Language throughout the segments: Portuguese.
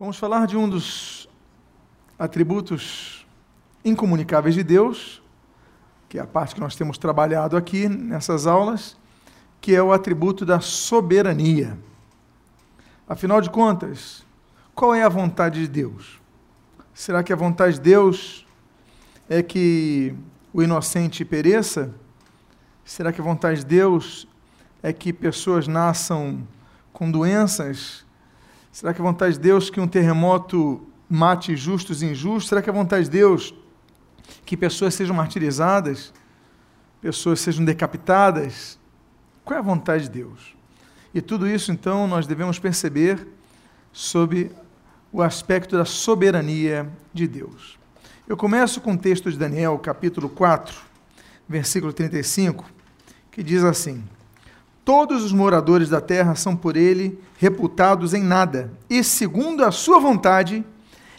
Vamos falar de um dos atributos incomunicáveis de Deus, que é a parte que nós temos trabalhado aqui nessas aulas, que é o atributo da soberania. Afinal de contas, qual é a vontade de Deus? Será que a vontade de Deus é que o inocente pereça? Será que a vontade de Deus é que pessoas nasçam com doenças? Será que a vontade de Deus que um terremoto mate justos e injustos? Será que a vontade de Deus que pessoas sejam martirizadas? Pessoas sejam decapitadas? Qual é a vontade de Deus? E tudo isso, então, nós devemos perceber sob o aspecto da soberania de Deus. Eu começo com o texto de Daniel, capítulo 4, versículo 35, que diz assim: Todos os moradores da terra são por ele reputados em nada, e segundo a sua vontade,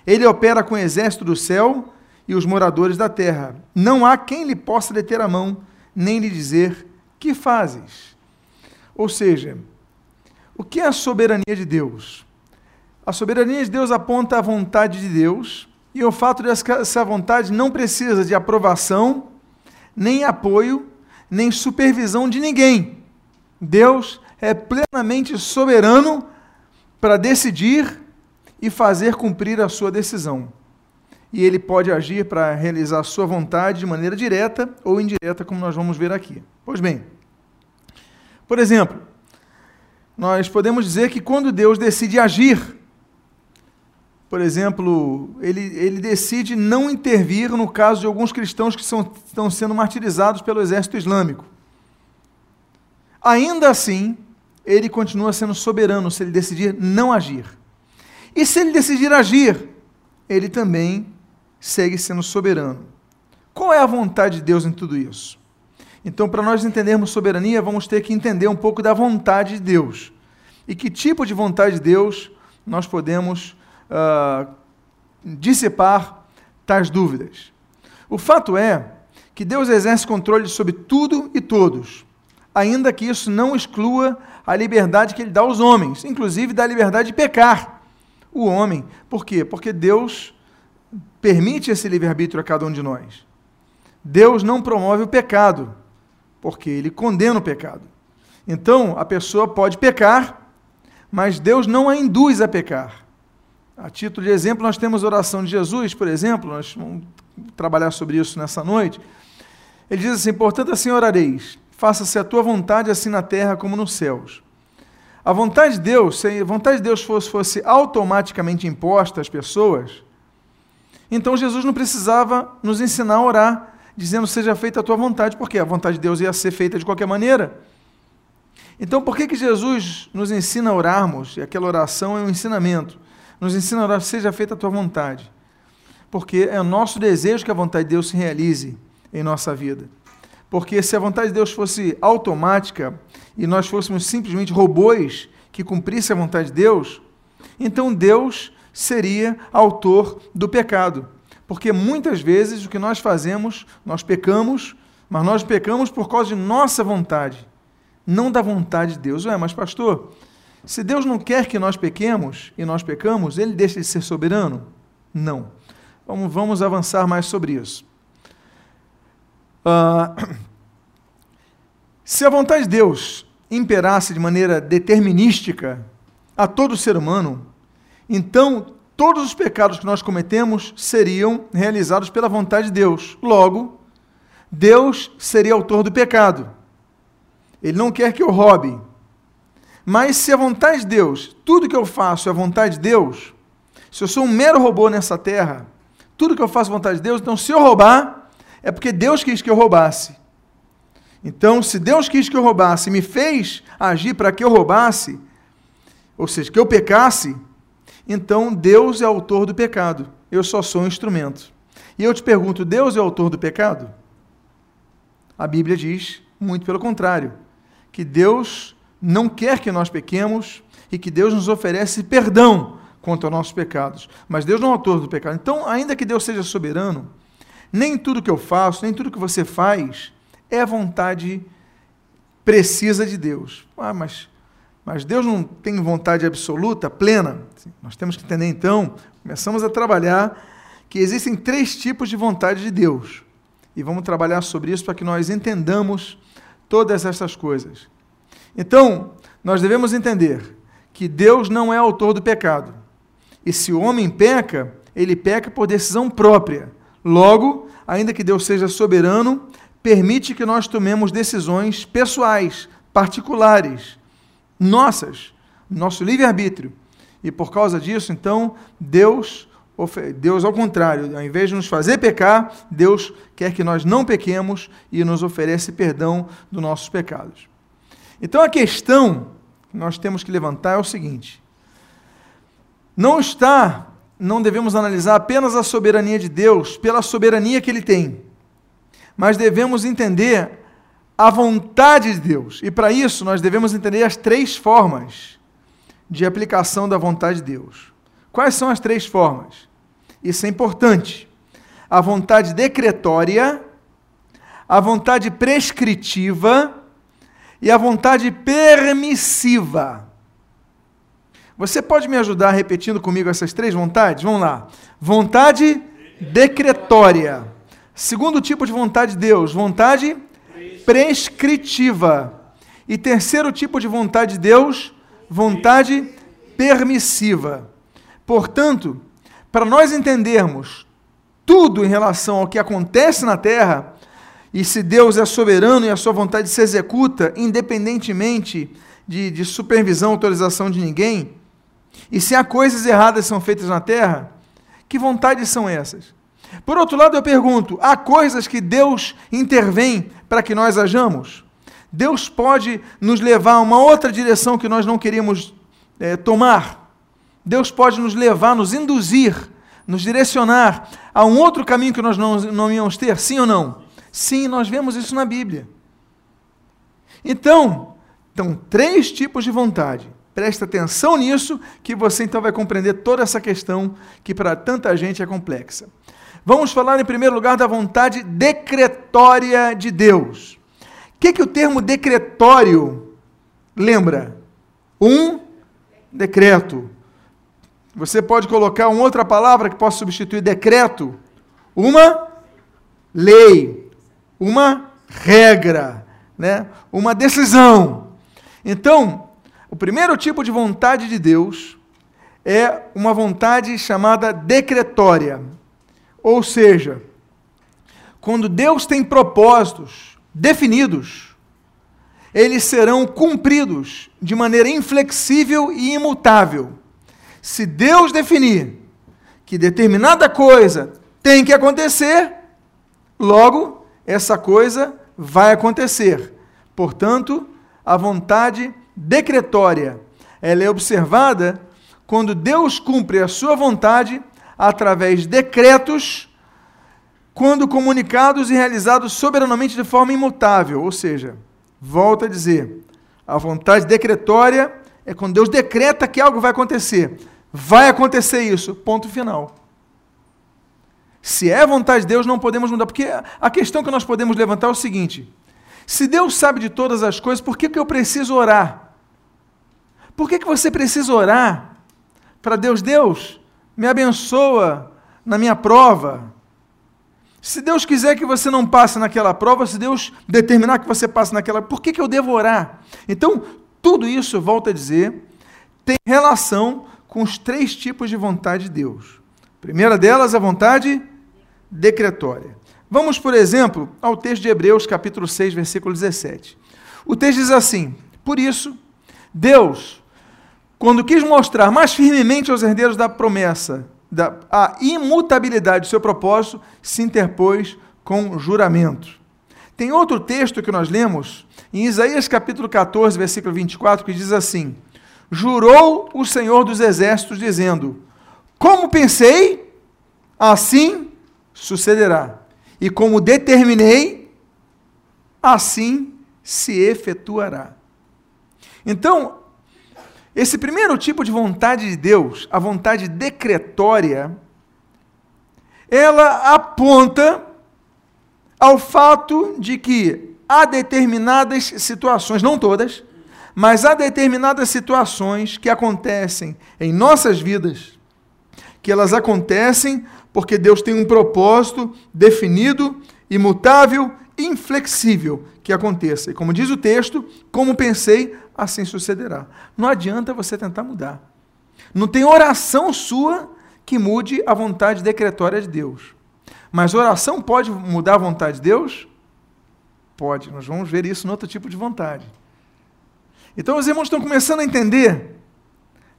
ele opera com o exército do céu e os moradores da terra. Não há quem lhe possa deter a mão, nem lhe dizer: Que fazes? Ou seja, o que é a soberania de Deus? A soberania de Deus aponta a vontade de Deus e o fato dessa vontade não precisa de aprovação, nem apoio, nem supervisão de ninguém. Deus é plenamente soberano para decidir e fazer cumprir a sua decisão. E ele pode agir para realizar a sua vontade de maneira direta ou indireta, como nós vamos ver aqui. Pois bem, por exemplo, nós podemos dizer que quando Deus decide agir, por exemplo, ele, ele decide não intervir no caso de alguns cristãos que são, estão sendo martirizados pelo exército islâmico. Ainda assim, ele continua sendo soberano se ele decidir não agir. E se ele decidir agir, ele também segue sendo soberano. Qual é a vontade de Deus em tudo isso? Então, para nós entendermos soberania, vamos ter que entender um pouco da vontade de Deus. E que tipo de vontade de Deus nós podemos uh, dissipar tais dúvidas. O fato é que Deus exerce controle sobre tudo e todos ainda que isso não exclua a liberdade que ele dá aos homens, inclusive da liberdade de pecar o homem. Por quê? Porque Deus permite esse livre-arbítrio a cada um de nós. Deus não promove o pecado, porque ele condena o pecado. Então, a pessoa pode pecar, mas Deus não a induz a pecar. A título de exemplo, nós temos a oração de Jesus, por exemplo, nós vamos trabalhar sobre isso nessa noite. Ele diz assim: Portanto, assim orareis, faça-se a tua vontade assim na terra como nos céus. A vontade de Deus, se a vontade de Deus fosse, fosse automaticamente imposta às pessoas, então Jesus não precisava nos ensinar a orar, dizendo seja feita a tua vontade, porque a vontade de Deus ia ser feita de qualquer maneira. Então, por que, que Jesus nos ensina a orarmos? E aquela oração é um ensinamento. Nos ensina a orar, seja feita a tua vontade. Porque é o nosso desejo que a vontade de Deus se realize em nossa vida. Porque se a vontade de Deus fosse automática e nós fôssemos simplesmente robôs que cumprissem a vontade de Deus, então Deus seria autor do pecado. Porque muitas vezes o que nós fazemos, nós pecamos, mas nós pecamos por causa de nossa vontade, não da vontade de Deus. Ué, mas pastor, se Deus não quer que nós pequemos e nós pecamos, ele deixa de ser soberano? Não. Vamos, vamos avançar mais sobre isso. Uh, se a vontade de Deus imperasse de maneira determinística a todo ser humano, então todos os pecados que nós cometemos seriam realizados pela vontade de Deus. Logo, Deus seria autor do pecado. Ele não quer que eu roube. Mas se a vontade de Deus, tudo que eu faço é a vontade de Deus, se eu sou um mero robô nessa terra, tudo que eu faço é a vontade de Deus, então se eu roubar, é porque Deus quis que eu roubasse. Então, se Deus quis que eu roubasse me fez agir para que eu roubasse, ou seja, que eu pecasse, então Deus é autor do pecado. Eu só sou um instrumento. E eu te pergunto: Deus é autor do pecado? A Bíblia diz, muito pelo contrário, que Deus não quer que nós pequemos e que Deus nos oferece perdão quanto aos nossos pecados. Mas Deus não é autor do pecado. Então, ainda que Deus seja soberano, nem tudo que eu faço, nem tudo que você faz é vontade precisa de Deus. Ah, mas, mas Deus não tem vontade absoluta, plena. Nós temos que entender então, começamos a trabalhar que existem três tipos de vontade de Deus. E vamos trabalhar sobre isso para que nós entendamos todas essas coisas. Então, nós devemos entender que Deus não é autor do pecado. E se o homem peca, ele peca por decisão própria. Logo, ainda que Deus seja soberano, permite que nós tomemos decisões pessoais, particulares, nossas, nosso livre-arbítrio. E por causa disso, então, Deus, Deus ao contrário, ao invés de nos fazer pecar, Deus quer que nós não pequemos e nos oferece perdão dos nossos pecados. Então a questão que nós temos que levantar é o seguinte: não está, não devemos analisar apenas a soberania de Deus pela soberania que ele tem, mas devemos entender a vontade de Deus. E para isso nós devemos entender as três formas de aplicação da vontade de Deus. Quais são as três formas? Isso é importante. A vontade decretória, a vontade prescritiva e a vontade permissiva. Você pode me ajudar repetindo comigo essas três vontades? Vamos lá. Vontade decretória. Segundo tipo de vontade de Deus, vontade prescritiva. E terceiro tipo de vontade de Deus, vontade permissiva. Portanto, para nós entendermos tudo em relação ao que acontece na terra, e se Deus é soberano e a sua vontade se executa independentemente de, de supervisão, autorização de ninguém, e se há coisas erradas são feitas na terra, que vontades são essas? Por outro lado, eu pergunto: há coisas que Deus intervém para que nós hajamos? Deus pode nos levar a uma outra direção que nós não queríamos é, tomar. Deus pode nos levar, nos induzir, nos direcionar a um outro caminho que nós não, não íamos ter, sim ou não? Sim, nós vemos isso na Bíblia. Então, então, três tipos de vontade. Presta atenção nisso, que você então vai compreender toda essa questão que para tanta gente é complexa. Vamos falar em primeiro lugar da vontade decretória de Deus. O que, que o termo decretório lembra? Um decreto. Você pode colocar uma outra palavra que possa substituir decreto? Uma lei, uma regra, né? uma decisão. Então, o primeiro tipo de vontade de Deus é uma vontade chamada decretória. Ou seja, quando Deus tem propósitos definidos, eles serão cumpridos de maneira inflexível e imutável. Se Deus definir que determinada coisa tem que acontecer, logo essa coisa vai acontecer. Portanto, a vontade decretória, ela é observada quando Deus cumpre a sua vontade através de decretos, quando comunicados e realizados soberanamente de forma imutável. Ou seja, volta a dizer, a vontade decretória é quando Deus decreta que algo vai acontecer. Vai acontecer isso, ponto final. Se é vontade de Deus, não podemos mudar. Porque a questão que nós podemos levantar é o seguinte: se Deus sabe de todas as coisas, por que, que eu preciso orar? Por que, que você precisa orar para Deus? Deus, me abençoa na minha prova. Se Deus quiser que você não passe naquela prova, se Deus determinar que você passe naquela, por que, que eu devo orar? Então, tudo isso, volto a dizer, tem relação com os três tipos de vontade de Deus. A primeira delas, a vontade decretória. Vamos, por exemplo, ao texto de Hebreus, capítulo 6, versículo 17. O texto diz assim: Por isso, Deus, quando quis mostrar mais firmemente aos herdeiros da promessa da, a imutabilidade do seu propósito, se interpôs com juramento. Tem outro texto que nós lemos, em Isaías capítulo 14, versículo 24, que diz assim: Jurou o Senhor dos Exércitos, dizendo: Como pensei, assim sucederá. E como determinei, assim se efetuará. Então, esse primeiro tipo de vontade de Deus, a vontade decretória, ela aponta ao fato de que há determinadas situações, não todas, Mas há determinadas situações que acontecem em nossas vidas, que elas acontecem porque Deus tem um propósito definido, imutável, inflexível que aconteça. E como diz o texto, como pensei, assim sucederá. Não adianta você tentar mudar. Não tem oração sua que mude a vontade decretória de Deus. Mas oração pode mudar a vontade de Deus? Pode. Nós vamos ver isso no outro tipo de vontade. Então os irmãos estão começando a entender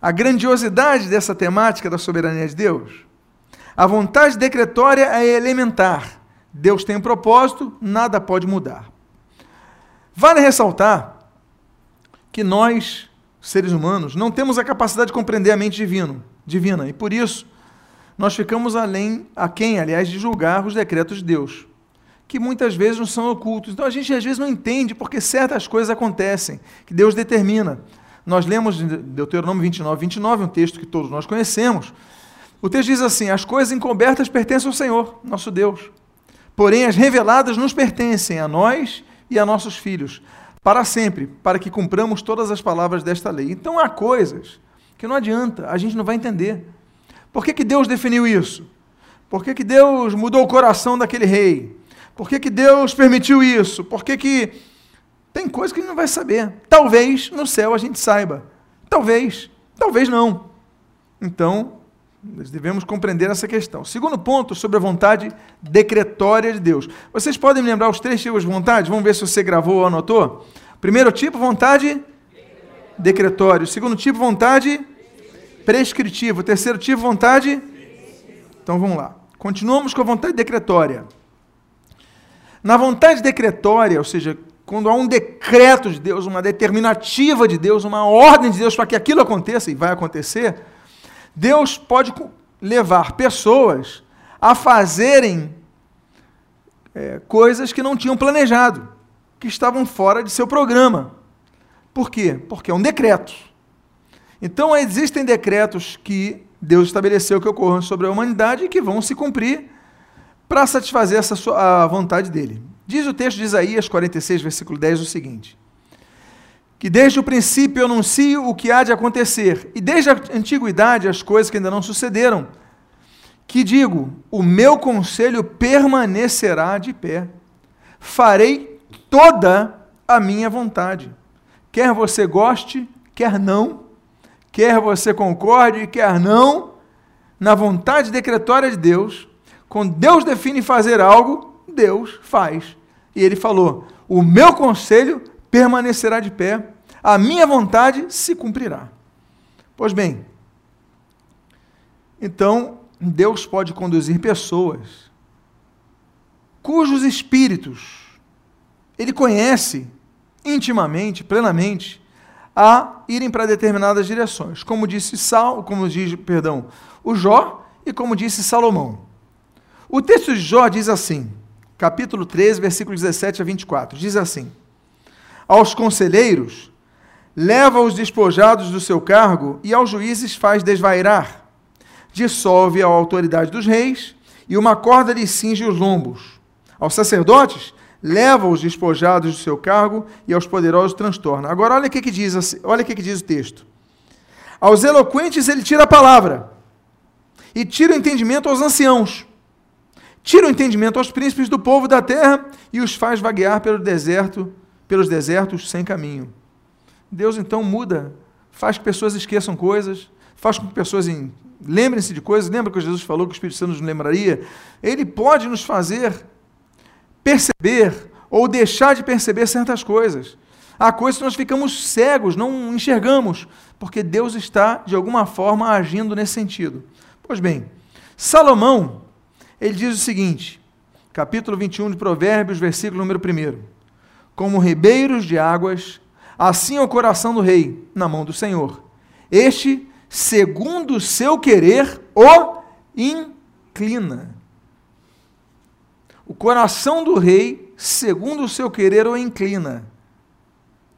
a grandiosidade dessa temática da soberania de Deus. A vontade decretória é elementar. Deus tem um propósito, nada pode mudar. Vale ressaltar que nós, seres humanos, não temos a capacidade de compreender a mente divino, divina, e por isso nós ficamos além, a quem, aliás, de julgar os decretos de Deus, que muitas vezes não são ocultos. Então a gente às vezes não entende porque certas coisas acontecem, que Deus determina. Nós lemos Deuteronômio 29, 29, um texto que todos nós conhecemos. O texto diz assim: As coisas encobertas pertencem ao Senhor, nosso Deus. Porém, as reveladas nos pertencem a nós e a nossos filhos, para sempre, para que cumpramos todas as palavras desta lei. Então há coisas que não adianta, a gente não vai entender. Por que, que Deus definiu isso? Por que, que Deus mudou o coração daquele rei? Por que, que Deus permitiu isso? Por que, que. Tem coisa que gente não vai saber. Talvez no céu a gente saiba. Talvez. Talvez não. Então, nós devemos compreender essa questão. Segundo ponto, sobre a vontade decretória de Deus. Vocês podem me lembrar os três tipos de vontade? Vamos ver se você gravou ou anotou. Primeiro tipo, vontade decretória. Segundo tipo, vontade prescritiva. Terceiro tipo, vontade. Então vamos lá. Continuamos com a vontade decretória. Na vontade decretória, ou seja, quando há um decreto de Deus, uma determinativa de Deus, uma ordem de Deus para que aquilo aconteça, e vai acontecer, Deus pode levar pessoas a fazerem é, coisas que não tinham planejado, que estavam fora de seu programa. Por quê? Porque é um decreto. Então existem decretos que Deus estabeleceu que ocorram sobre a humanidade e que vão se cumprir para satisfazer essa sua, a vontade dele. Diz o texto de Isaías 46, versículo 10 o seguinte: que desde o princípio anuncio o que há de acontecer, e desde a antiguidade as coisas que ainda não sucederam, que digo: o meu conselho permanecerá de pé, farei toda a minha vontade, quer você goste, quer não, quer você concorde, quer não, na vontade decretória de Deus, quando Deus define fazer algo, Deus faz. E ele falou: o meu conselho permanecerá de pé, a minha vontade se cumprirá. Pois bem, então Deus pode conduzir pessoas cujos espíritos ele conhece intimamente, plenamente, a irem para determinadas direções, como disse Sal, como diz, perdão, o Jó e como disse Salomão. O texto de Jó diz assim, capítulo 13, versículo 17 a 24, diz assim: Aos conselheiros leva os despojados do seu cargo e aos juízes faz desvairar. Dissolve a autoridade dos reis e uma corda lhe cinge os lombos. Aos sacerdotes, leva os despojados do seu cargo e aos poderosos transtorna. Agora olha o que, que diz, olha o que, que diz o texto. Aos eloquentes ele tira a palavra e tira o entendimento aos anciãos. Tira o entendimento aos príncipes do povo da terra e os faz vaguear pelo deserto, pelos desertos sem caminho. Deus então muda, faz que pessoas esqueçam coisas, faz com que pessoas lembrem-se de coisas. Lembra que Jesus falou que o Espírito Santo nos lembraria? Ele pode nos fazer perceber ou deixar de perceber certas coisas. Há coisas que nós ficamos cegos, não enxergamos, porque Deus está, de alguma forma, agindo nesse sentido. Pois bem, Salomão, ele diz o seguinte, capítulo 21 de Provérbios, versículo número 1. Como ribeiros de águas Assim é o coração do rei na mão do Senhor. Este, segundo o seu querer, o inclina. O coração do rei, segundo o seu querer, o inclina.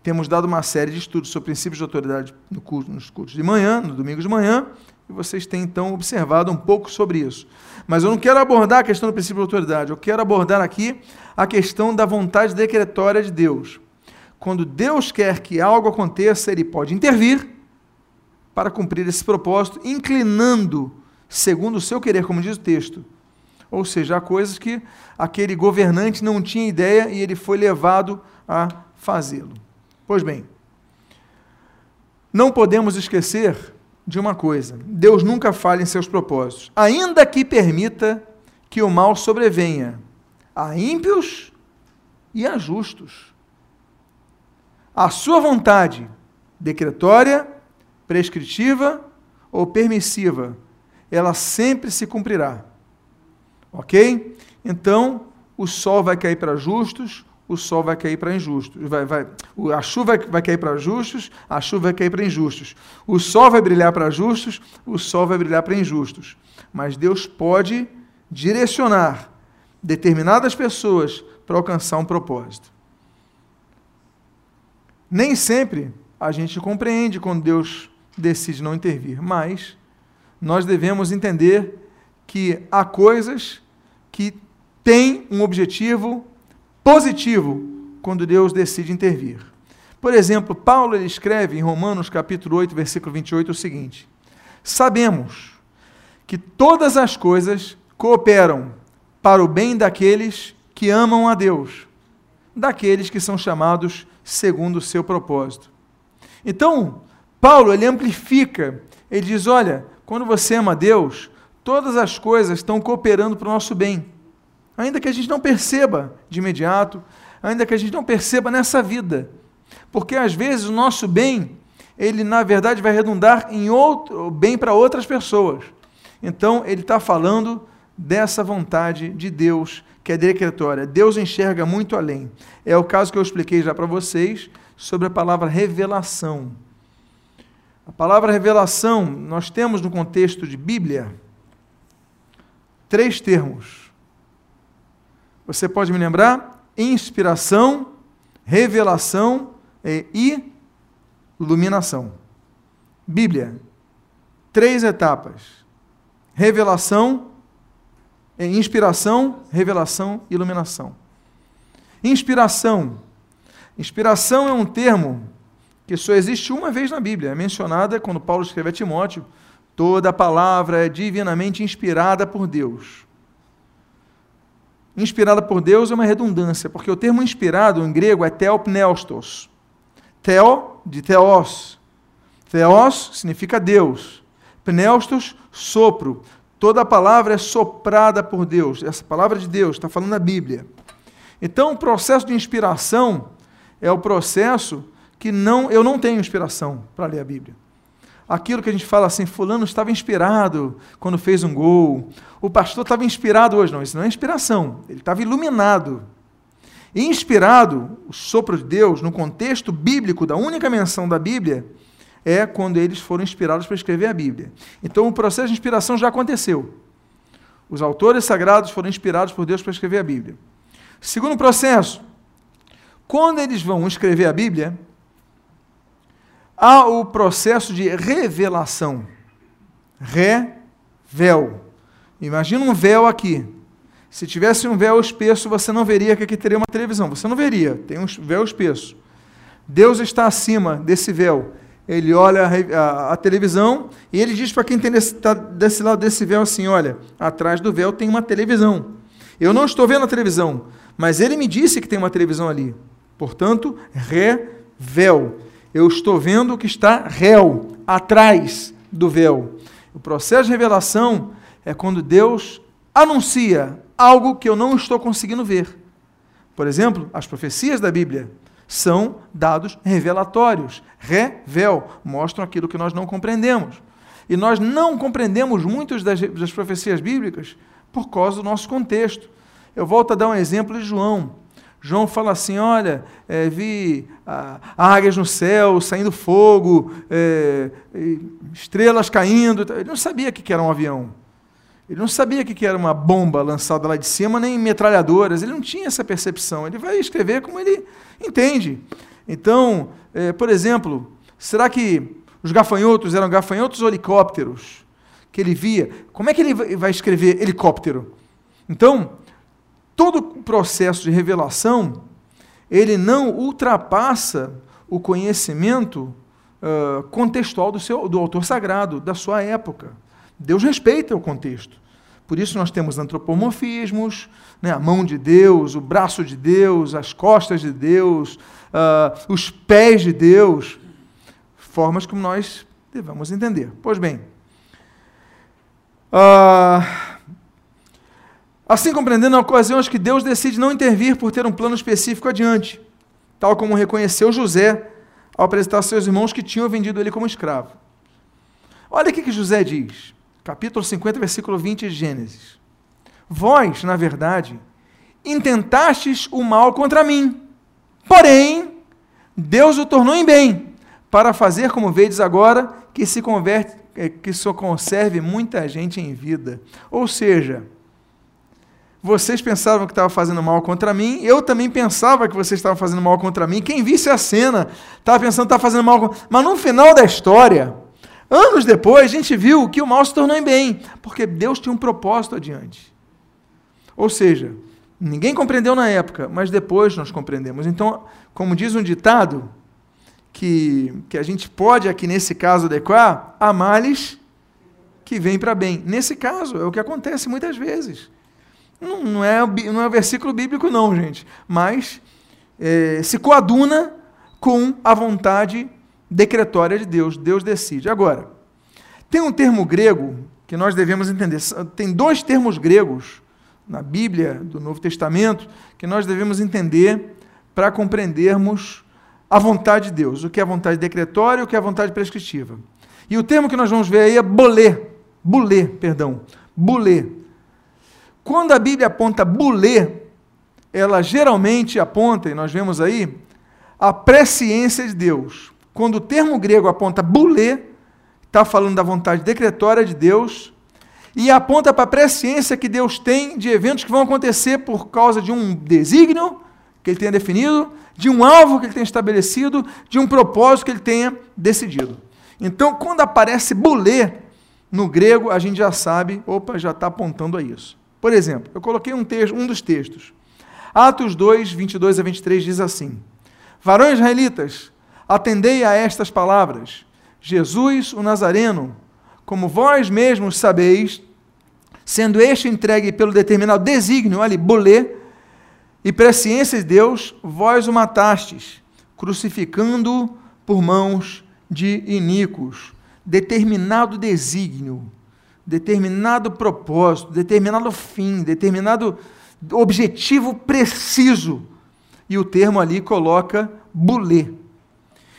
Temos dado uma série de estudos sobre princípios de autoridade no culto, nos cultos de manhã, no domingo de manhã, e vocês têm então observado um pouco sobre isso. Mas eu não quero abordar a questão do princípio de autoridade, eu quero abordar aqui a questão da vontade decretória de Deus. quando Deus quer que algo aconteça, ele pode intervir para cumprir esse propósito, inclinando segundo o seu querer, como diz o texto. Ou seja, há coisas que aquele governante não tinha ideia e ele foi levado a fazê-lo. Pois bem, não podemos esquecer de uma coisa: Deus nunca falha em seus propósitos, ainda que permita que o mal sobrevenha a ímpios e a justos. A sua vontade, decretória, prescritiva ou permissiva, ela sempre se cumprirá. Ok? Então, o sol vai cair para justos, o sol vai cair para injustos. Vai, vai, a chuva vai cair para justos, a chuva vai cair para injustos. O sol vai brilhar para justos, o sol vai brilhar para injustos. Mas Deus pode direcionar determinadas pessoas para alcançar um propósito. Nem sempre a gente compreende quando Deus decide não intervir, mas nós devemos entender que há coisas que têm um objetivo positivo quando Deus decide intervir. Por exemplo, Paulo ele escreve em Romanos capítulo 8, versículo 28 o seguinte: Sabemos que todas as coisas cooperam para o bem daqueles que amam a Deus, daqueles que são chamados segundo o seu propósito. Então, Paulo ele amplifica, ele diz: olha, quando você ama a Deus, todas as coisas estão cooperando para o nosso bem ainda que a gente não perceba de imediato, ainda que a gente não perceba nessa vida. Porque às vezes o nosso bem, ele na verdade vai redundar em outro bem para outras pessoas. Então ele está falando dessa vontade de Deus que é decretória. Deus enxerga muito além. É o caso que eu expliquei já para vocês sobre a palavra revelação. A palavra revelação, nós temos no contexto de Bíblia três termos você pode me lembrar? Inspiração, revelação e iluminação. Bíblia, três etapas: revelação, inspiração, revelação e iluminação. Inspiração. Inspiração é um termo que só existe uma vez na Bíblia, é mencionada quando Paulo escreve a Timóteo: toda palavra é divinamente inspirada por Deus inspirada por Deus é uma redundância, porque o termo inspirado em grego é theopneustos. Theo, de theos. Theos significa Deus. Pneustos, sopro. Toda a palavra é soprada por Deus. Essa palavra de Deus está falando na Bíblia. Então, o processo de inspiração é o processo que não eu não tenho inspiração para ler a Bíblia aquilo que a gente fala assim, fulano estava inspirado quando fez um gol, o pastor estava inspirado hoje. Não, isso não é inspiração, ele estava iluminado. Inspirado, o sopro de Deus, no contexto bíblico da única menção da Bíblia, é quando eles foram inspirados para escrever a Bíblia. Então o processo de inspiração já aconteceu. Os autores sagrados foram inspirados por Deus para escrever a Bíblia. Segundo processo, quando eles vão escrever a Bíblia, há o processo de revelação. Revel. Imagina um véu aqui. Se tivesse um véu espesso, você não veria que aqui teria uma televisão. Você não veria. Tem um véu espesso. Deus está acima desse véu. Ele olha a, a, a televisão e ele diz para quem está desse lado desse véu assim: olha, atrás do véu tem uma televisão. Eu não estou vendo a televisão, mas ele me disse que tem uma televisão ali. Portanto, revel eu estou vendo o que está réu, atrás do véu. O processo de revelação é quando Deus anuncia algo que eu não estou conseguindo ver. Por exemplo, as profecias da Bíblia são dados revelatórios, revel, mostram aquilo que nós não compreendemos. E nós não compreendemos muitas das, das profecias bíblicas por causa do nosso contexto. Eu volto a dar um exemplo de João. João fala assim: olha, é, vi ah, águias no céu, saindo fogo, é, estrelas caindo. Ele não sabia que era um avião. Ele não sabia que era uma bomba lançada lá de cima, nem metralhadoras. Ele não tinha essa percepção. Ele vai escrever como ele entende. Então, é, por exemplo, será que os gafanhotos eram gafanhotos ou helicópteros? Que ele via. Como é que ele vai escrever helicóptero? Então, todo o processo de revelação, ele não ultrapassa o conhecimento uh, contextual do, seu, do autor sagrado, da sua época. Deus respeita o contexto. Por isso nós temos antropomorfismos, né, a mão de Deus, o braço de Deus, as costas de Deus, uh, os pés de Deus, formas como nós devemos entender. Pois bem, uh, assim compreendendo ocasiões que Deus decide não intervir por ter um plano específico adiante, tal como reconheceu José ao apresentar seus irmãos que tinham vendido ele como escravo. Olha o que José diz, capítulo 50, versículo 20 de Gênesis. Vós, na verdade, intentastes o mal contra mim, porém, Deus o tornou em bem, para fazer, como vedes agora, que se converte, eh, que só conserve muita gente em vida. Ou seja, vocês pensavam que estavam fazendo mal contra mim, eu também pensava que vocês estavam fazendo mal contra mim. Quem visse a cena estava pensando que estava fazendo mal contra Mas no final da história, anos depois, a gente viu que o mal se tornou em bem, porque Deus tinha um propósito adiante. Ou seja, ninguém compreendeu na época, mas depois nós compreendemos. Então, como diz um ditado, que, que a gente pode aqui nesse caso adequar, há males que vêm para bem. Nesse caso, é o que acontece muitas vezes. Não, não, é, não é versículo bíblico, não, gente, mas é, se coaduna com a vontade decretória de Deus. Deus decide. Agora, tem um termo grego que nós devemos entender. Tem dois termos gregos na Bíblia do Novo Testamento que nós devemos entender para compreendermos a vontade de Deus, o que é a vontade decretória e o que é a vontade prescritiva. E o termo que nós vamos ver aí é bolê, bulê, perdão, bulê. Quando a Bíblia aponta bulê, ela geralmente aponta, e nós vemos aí, a presciência de Deus. Quando o termo grego aponta bulê, está falando da vontade decretória de Deus, e aponta para a presciência que Deus tem de eventos que vão acontecer por causa de um desígnio que ele tenha definido, de um alvo que ele tenha estabelecido, de um propósito que ele tenha decidido. Então, quando aparece bulê no grego, a gente já sabe, opa, já está apontando a isso. Por exemplo, eu coloquei um, texto, um dos textos. Atos 2, 22 a 23 diz assim: Varões israelitas, atendei a estas palavras. Jesus, o Nazareno, como vós mesmos sabeis, sendo este entregue pelo determinado desígnio, ali, bolê, e presciência de Deus, vós o matastes, crucificando por mãos de iníquos. Determinado desígnio, determinado propósito, determinado fim, determinado objetivo preciso. E o termo ali coloca bulê.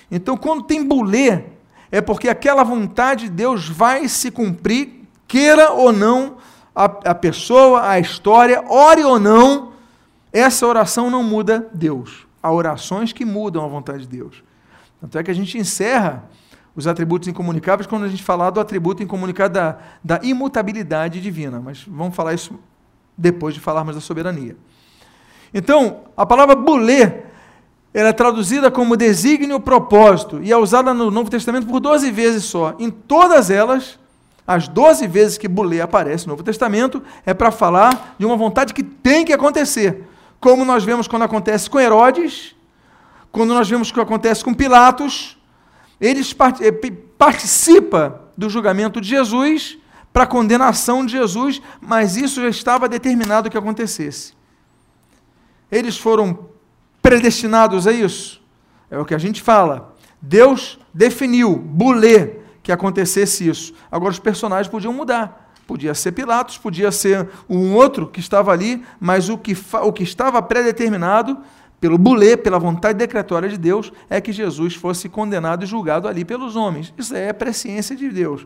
Então, quando tem bulê, é porque aquela vontade de Deus vai se cumprir, queira ou não a, a pessoa, a história, ore ou não, essa oração não muda Deus. Há orações que mudam a vontade de Deus. Tanto é que a gente encerra os atributos incomunicáveis quando a gente falar do atributo incomunicável da, da imutabilidade divina. Mas vamos falar isso depois de falarmos da soberania. Então, a palavra bulê ela é traduzida como desígnio propósito e é usada no Novo Testamento por 12 vezes só. Em todas elas, as 12 vezes que bulê aparece no Novo Testamento, é para falar de uma vontade que tem que acontecer. Como nós vemos quando acontece com Herodes, quando nós vemos que acontece com Pilatos, eles eh, participa do julgamento de Jesus para a condenação de Jesus, mas isso já estava determinado que acontecesse. Eles foram predestinados a isso? É o que a gente fala. Deus definiu, bulê, que acontecesse isso. Agora os personagens podiam mudar. Podia ser Pilatos, podia ser um outro que estava ali, mas o que, o que estava predeterminado pelo bulê, pela vontade decretória de Deus, é que Jesus fosse condenado e julgado ali pelos homens. Isso é presciência de Deus.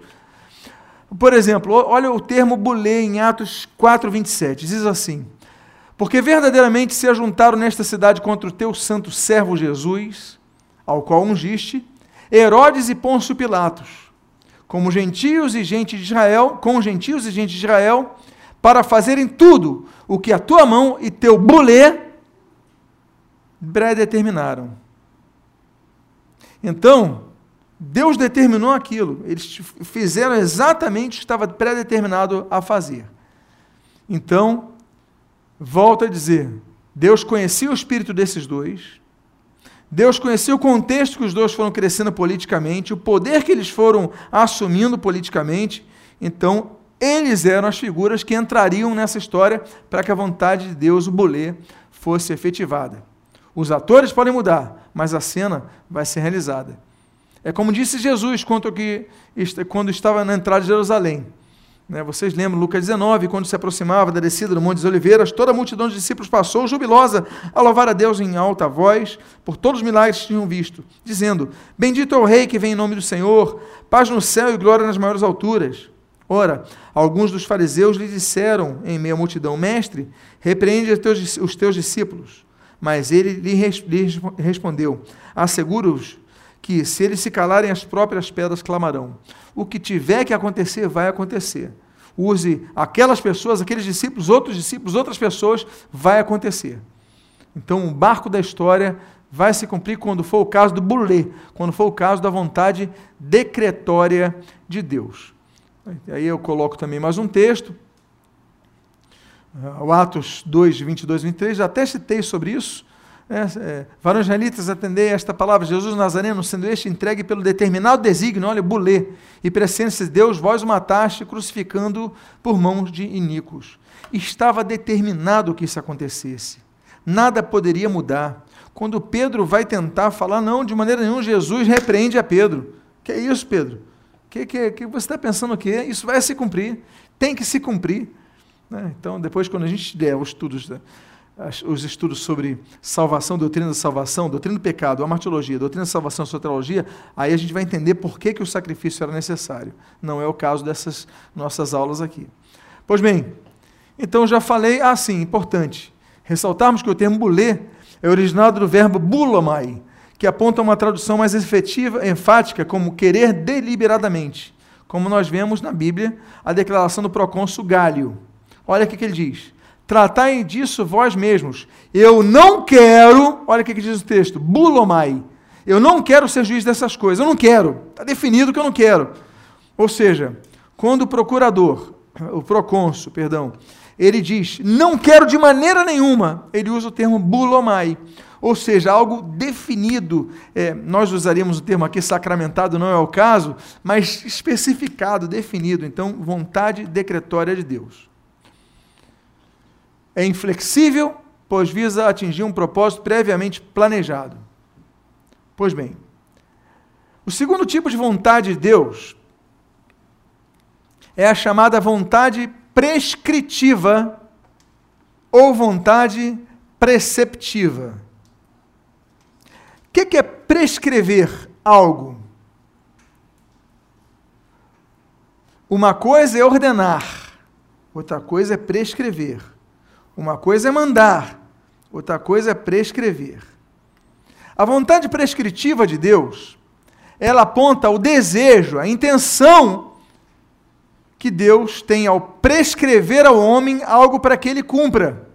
Por exemplo, olha o termo bulê em Atos 4, 27. Diz assim: porque verdadeiramente se ajuntaram nesta cidade contra o teu santo servo Jesus, ao qual ungiste, Herodes e Pôncio Pilatos, como gentios e gente de Israel, com gentios e gente de Israel, para fazerem tudo o que a tua mão e teu bulê predeterminaram. Então, Deus determinou aquilo, eles fizeram exatamente o que estava predeterminado a fazer. Então, Volto a dizer, Deus conhecia o espírito desses dois, Deus conhecia o contexto que os dois foram crescendo politicamente, o poder que eles foram assumindo politicamente, então eles eram as figuras que entrariam nessa história para que a vontade de Deus, o bolê, fosse efetivada. Os atores podem mudar, mas a cena vai ser realizada. É como disse Jesus quando, que, quando estava na entrada de Jerusalém. Né, vocês lembram, Lucas 19, quando se aproximava da descida do Monte das Oliveiras, toda a multidão de discípulos passou, jubilosa, a louvar a Deus em alta voz, por todos os milagres que tinham visto, dizendo: Bendito é o Rei que vem em nome do Senhor, paz no céu e glória nas maiores alturas. Ora, alguns dos fariseus lhe disseram em meio à multidão: Mestre, repreende os teus discípulos. Mas ele lhe, respondeu: Asseguro-os que, se eles se calarem, as próprias pedras clamarão. O que tiver que acontecer, vai acontecer. Use aquelas pessoas, aqueles discípulos, outros discípulos, outras pessoas, vai acontecer. Então, o barco da história vai se cumprir quando for o caso do bulê, quando for o caso da vontade decretória de Deus. Aí eu coloco também mais um texto, o Atos 2, 22 e 23, já até citei sobre isso, é, é, varões israelitas, atendei esta palavra, Jesus Nazareno, sendo este entregue pelo determinado desígnio, olha, bulê, e presença de Deus, vós o mataste, crucificando por mãos de iníquos. Estava determinado que isso acontecesse. Nada poderia mudar. Quando Pedro vai tentar falar, não, de maneira nenhuma, Jesus repreende a Pedro. Que é isso, Pedro? Que, que, que você está pensando o quê? Isso vai se cumprir. Tem que se cumprir. Né? Então, depois, quando a gente der os estudos os estudos sobre salvação, doutrina da salvação, doutrina do pecado, amartiologia, doutrina da salvação, soteriologia, aí a gente vai entender por que, que o sacrifício era necessário. Não é o caso dessas nossas aulas aqui. Pois bem, então já falei, ah sim, importante, ressaltarmos que o termo bulê é originado do verbo bulamai, que aponta uma tradução mais efetiva, enfática, como querer deliberadamente, como nós vemos na Bíblia, a declaração do procônsul Gálio. Olha o que ele diz tratai disso vós mesmos. Eu não quero, olha o que diz o texto, bulomai. Eu não quero ser juiz dessas coisas, eu não quero. Está definido que eu não quero. Ou seja, quando o procurador, o procônsul, perdão, ele diz, não quero de maneira nenhuma, ele usa o termo bulomai. Ou seja, algo definido, é, nós usaríamos o termo aqui sacramentado, não é o caso, mas especificado, definido. Então, vontade decretória de Deus é inflexível, pois visa atingir um propósito previamente planejado. Pois bem, o segundo tipo de vontade de Deus é a chamada vontade prescritiva ou vontade preceptiva. O que é prescrever algo? Uma coisa é ordenar, outra coisa é prescrever. Uma coisa é mandar, outra coisa é prescrever. A vontade prescritiva de Deus, ela aponta o desejo, a intenção que Deus tem ao prescrever ao homem algo para que ele cumpra.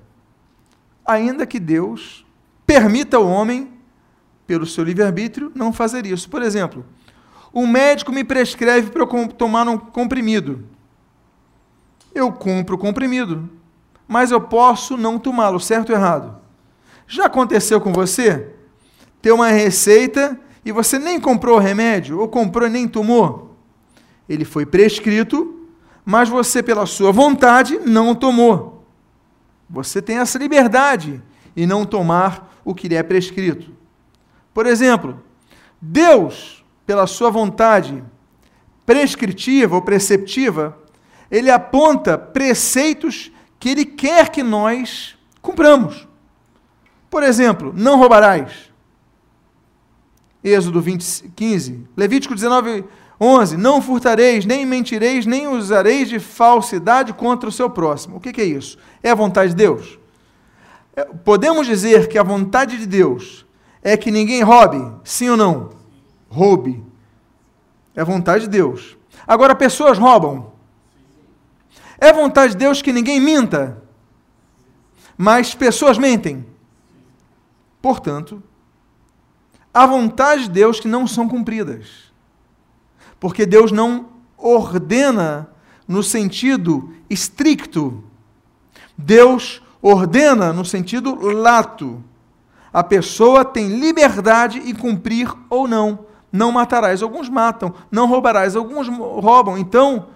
Ainda que Deus permita ao homem, pelo seu livre-arbítrio, não fazer isso. Por exemplo, um médico me prescreve para eu tomar um comprimido. Eu compro o comprimido mas eu posso não tomá-lo, certo ou errado? Já aconteceu com você? Ter uma receita e você nem comprou o remédio, ou comprou e nem tomou? Ele foi prescrito, mas você, pela sua vontade, não tomou. Você tem essa liberdade e não tomar o que lhe é prescrito. Por exemplo, Deus, pela sua vontade prescritiva ou preceptiva, ele aponta preceitos que Ele quer que nós cumpramos. Por exemplo, não roubarás. Êxodo 20, 15. Levítico 19, 11. Não furtareis, nem mentireis, nem usareis de falsidade contra o seu próximo. O que, que é isso? É a vontade de Deus? É, podemos dizer que a vontade de Deus é que ninguém roube? Sim ou não? Roube. É a vontade de Deus. Agora, pessoas roubam. É vontade de Deus que ninguém minta, mas pessoas mentem. Portanto, há vontade de Deus que não são cumpridas. Porque Deus não ordena no sentido estricto. Deus ordena no sentido lato. A pessoa tem liberdade em cumprir ou não. Não matarás, alguns matam. Não roubarás, alguns roubam. Então,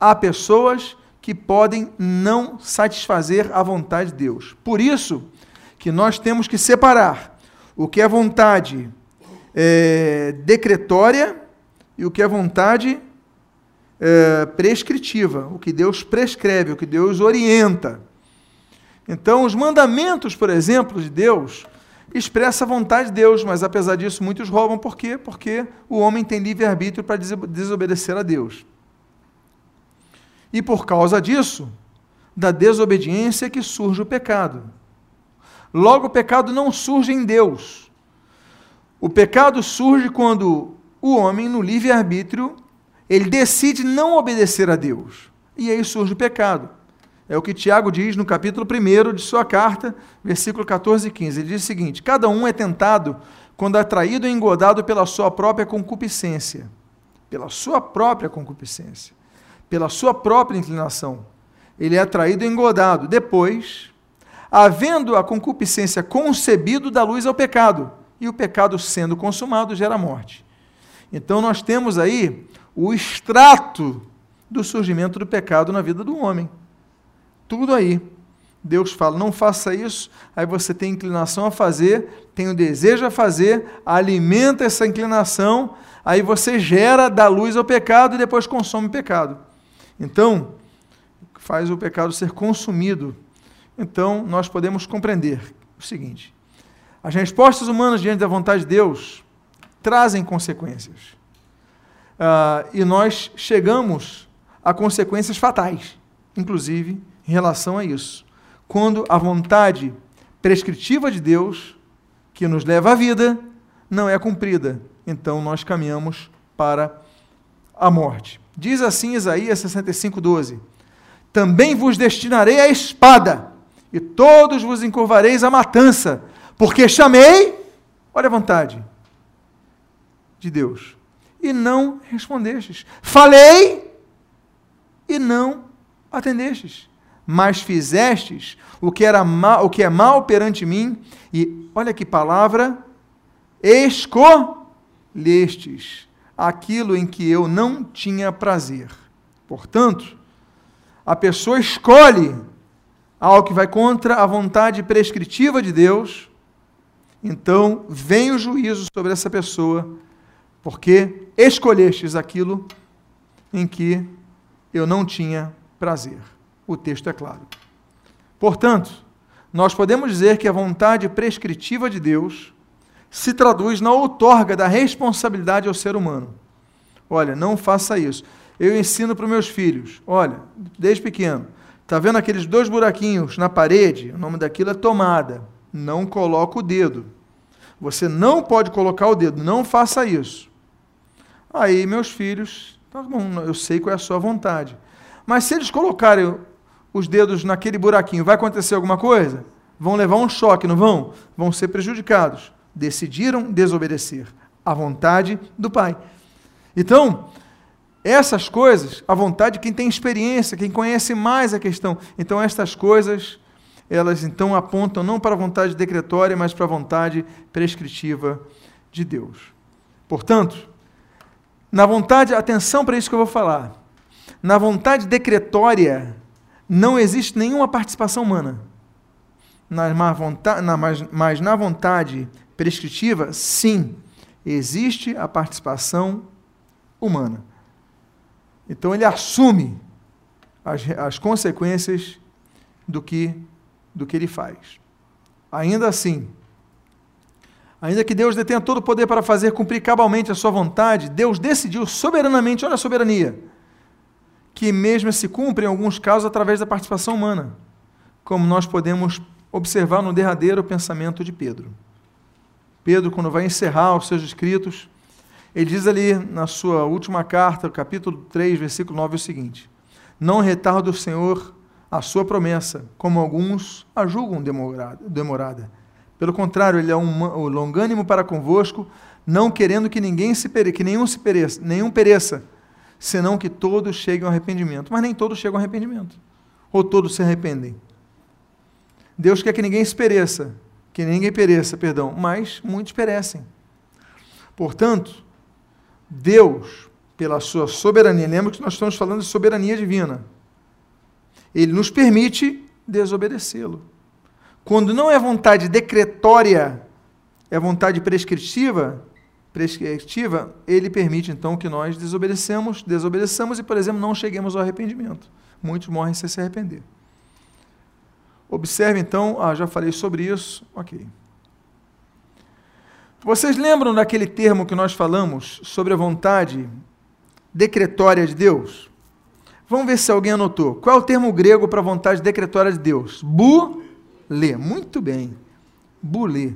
há pessoas que podem não satisfazer a vontade de Deus. Por isso que nós temos que separar o que é vontade é, decretória e o que é vontade é, prescritiva, o que Deus prescreve, o que Deus orienta. Então, os mandamentos, por exemplo, de Deus, expressa a vontade de Deus, mas apesar disso, muitos roubam. Por quê? Porque o homem tem livre-arbítrio para desobedecer a Deus. E por causa disso, da desobediência que surge o pecado. Logo, o pecado não surge em Deus. O pecado surge quando o homem, no livre-arbítrio, ele decide não obedecer a Deus. E aí surge o pecado. É o que Tiago diz no capítulo 1 de sua carta, versículo 14 e 15. Ele diz o seguinte: Cada um é tentado quando é atraído e engodado pela sua própria concupiscência. Pela sua própria concupiscência. Pela sua própria inclinação. Ele é atraído e engodado. Depois, havendo a concupiscência concebido, dá luz ao pecado. E o pecado sendo consumado gera morte. Então nós temos aí o extrato do surgimento do pecado na vida do homem. Tudo aí. Deus fala, não faça isso, aí você tem inclinação a fazer, tem o desejo a fazer, alimenta essa inclinação, aí você gera, dá luz ao pecado e depois consome o pecado. Então, faz o pecado ser consumido. Então, nós podemos compreender o seguinte: as respostas humanas diante da vontade de Deus trazem consequências. Uh, e nós chegamos a consequências fatais, inclusive em relação a isso. Quando a vontade prescritiva de Deus, que nos leva à vida, não é cumprida, então nós caminhamos para a morte. Diz assim Isaías 65:12: Também vos destinarei a espada, e todos vos encurvareis a matança, porque chamei, olha a vontade de Deus, e não respondestes. Falei e não atendestes. Mas fizestes o que era mal, o que é mal perante mim, e olha que palavra, escolhestes aquilo em que eu não tinha prazer. Portanto, a pessoa escolhe algo que vai contra a vontade prescritiva de Deus, então vem o juízo sobre essa pessoa, porque escolhestes aquilo em que eu não tinha prazer o texto é claro. Portanto, nós podemos dizer que a vontade prescritiva de Deus se traduz na outorga da responsabilidade ao ser humano. Olha, não faça isso. Eu ensino para os meus filhos, olha, desde pequeno, está vendo aqueles dois buraquinhos na parede? O nome daquilo é tomada. Não coloca o dedo. Você não pode colocar o dedo, não faça isso. Aí, meus filhos, tá bom, eu sei qual é a sua vontade. Mas se eles colocarem os dedos naquele buraquinho, vai acontecer alguma coisa? Vão levar um choque, não vão? Vão ser prejudicados. Decidiram desobedecer à vontade do Pai. Então, essas coisas, a vontade de quem tem experiência, quem conhece mais a questão. Então, estas coisas, elas então apontam não para a vontade decretória, mas para a vontade prescritiva de Deus. Portanto, na vontade, atenção para isso que eu vou falar. Na vontade decretória, não existe nenhuma participação humana. Na, na, mas, mas na vontade prescritiva, sim, existe a participação humana. Então ele assume as, as consequências do que, do que ele faz. Ainda assim, ainda que Deus detenha todo o poder para fazer cumprir cabalmente a sua vontade, Deus decidiu soberanamente, olha a soberania, que mesmo se cumpre em alguns casos através da participação humana, como nós podemos observar no derradeiro pensamento de Pedro. Pedro, quando vai encerrar os seus escritos, ele diz ali na sua última carta, capítulo 3, versículo 9, o seguinte: Não retarda o Senhor a sua promessa, como alguns a julgam demorada. Pelo contrário, ele é um longânimo para convosco, não querendo que ninguém se que nenhum se pereça, nenhum pereça, senão que todos cheguem ao arrependimento. Mas nem todos chegam ao arrependimento. Ou todos se arrependem. Deus quer que ninguém se pereça, que ninguém pereça, perdão, mas muitos perecem. Portanto, Deus, pela sua soberania, lembra que nós estamos falando de soberania divina, ele nos permite desobedecê-lo. Quando não é vontade decretória, é vontade prescritiva, prescritiva, ele permite então que nós desobedecemos, desobedeçamos e, por exemplo, não cheguemos ao arrependimento. Muitos morrem sem se arrepender. Observe então, ah, já falei sobre isso, ok. Vocês lembram daquele termo que nós falamos sobre a vontade decretória de Deus? Vamos ver se alguém anotou. Qual é o termo grego para a vontade decretória de Deus? Bulê. Muito bem. Bulê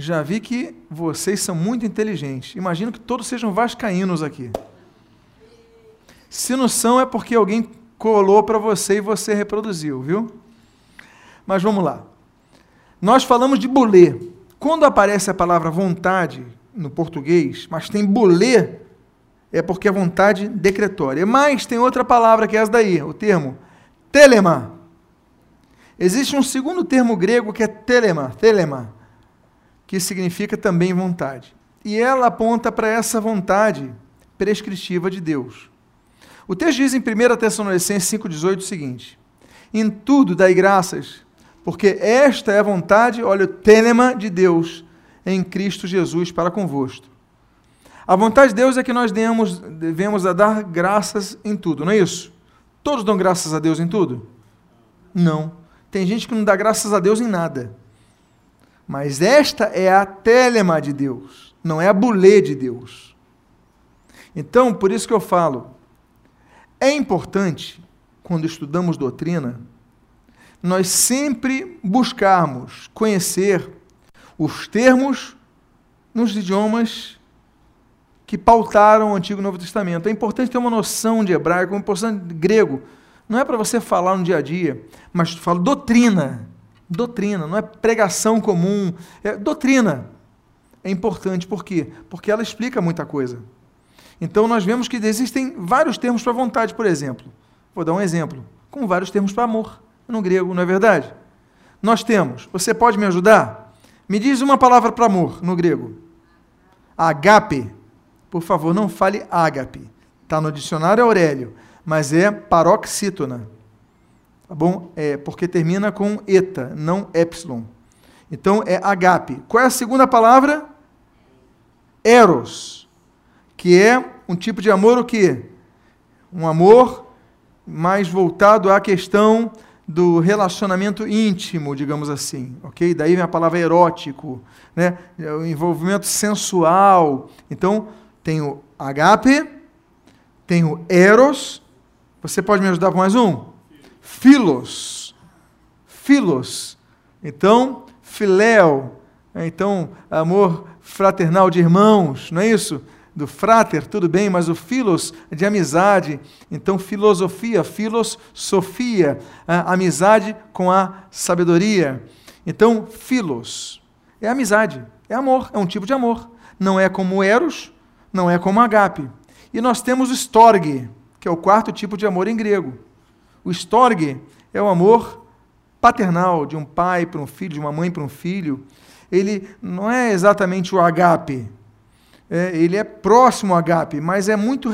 já vi que vocês são muito inteligentes. Imagino que todos sejam vascaínos aqui. Se não são, é porque alguém colou para você e você reproduziu, viu? Mas vamos lá. Nós falamos de bolê. Quando aparece a palavra vontade no português, mas tem bolê, é porque é vontade decretória. Mas tem outra palavra que é essa daí, o termo telema. Existe um segundo termo grego que é telema, telema que significa também vontade. E ela aponta para essa vontade prescritiva de Deus. O texto diz em 1 Tessalonicenses 5,18 o seguinte: Em tudo dai graças, porque esta é a vontade, olha, o tênema de Deus em Cristo Jesus para convosco. A vontade de Deus é que nós demos, devemos a dar graças em tudo, não é isso? Todos dão graças a Deus em tudo? Não. Tem gente que não dá graças a Deus em nada. Mas esta é a telema de Deus, não é a bulê de Deus. Então, por isso que eu falo, é importante, quando estudamos doutrina, nós sempre buscarmos conhecer os termos nos idiomas que pautaram o Antigo e Novo Testamento. É importante ter uma noção de hebraico, uma noção de grego. Não é para você falar no dia a dia, mas falo doutrina. Doutrina, não é pregação comum, é doutrina. É importante, por quê? Porque ela explica muita coisa. Então nós vemos que existem vários termos para vontade, por exemplo. Vou dar um exemplo, com vários termos para amor, no grego, não é verdade? Nós temos, você pode me ajudar? Me diz uma palavra para amor no grego. Agape. Por favor, não fale ágape. Está no dicionário Aurélio, mas é paroxítona. Tá bom? É, porque termina com eta, não epsilon. Então é agape. Qual é a segunda palavra? Eros, que é um tipo de amor o quê? Um amor mais voltado à questão do relacionamento íntimo, digamos assim, ok? Daí vem a palavra erótico, né? O envolvimento sensual. Então, tem o agape, tem o eros. Você pode me ajudar com mais um? Filos. Filos. Então, filéu. Então, amor fraternal de irmãos, não é isso? Do frater, tudo bem, mas o filos de amizade. Então, filosofia, filos, sofia, amizade com a sabedoria. Então, filos é amizade, é amor, é um tipo de amor. Não é como eros, não é como agape. E nós temos o storge, que é o quarto tipo de amor em grego. O storge é o amor paternal de um pai para um filho, de uma mãe para um filho. Ele não é exatamente o agape. É, ele é próximo ao agape, mas é muito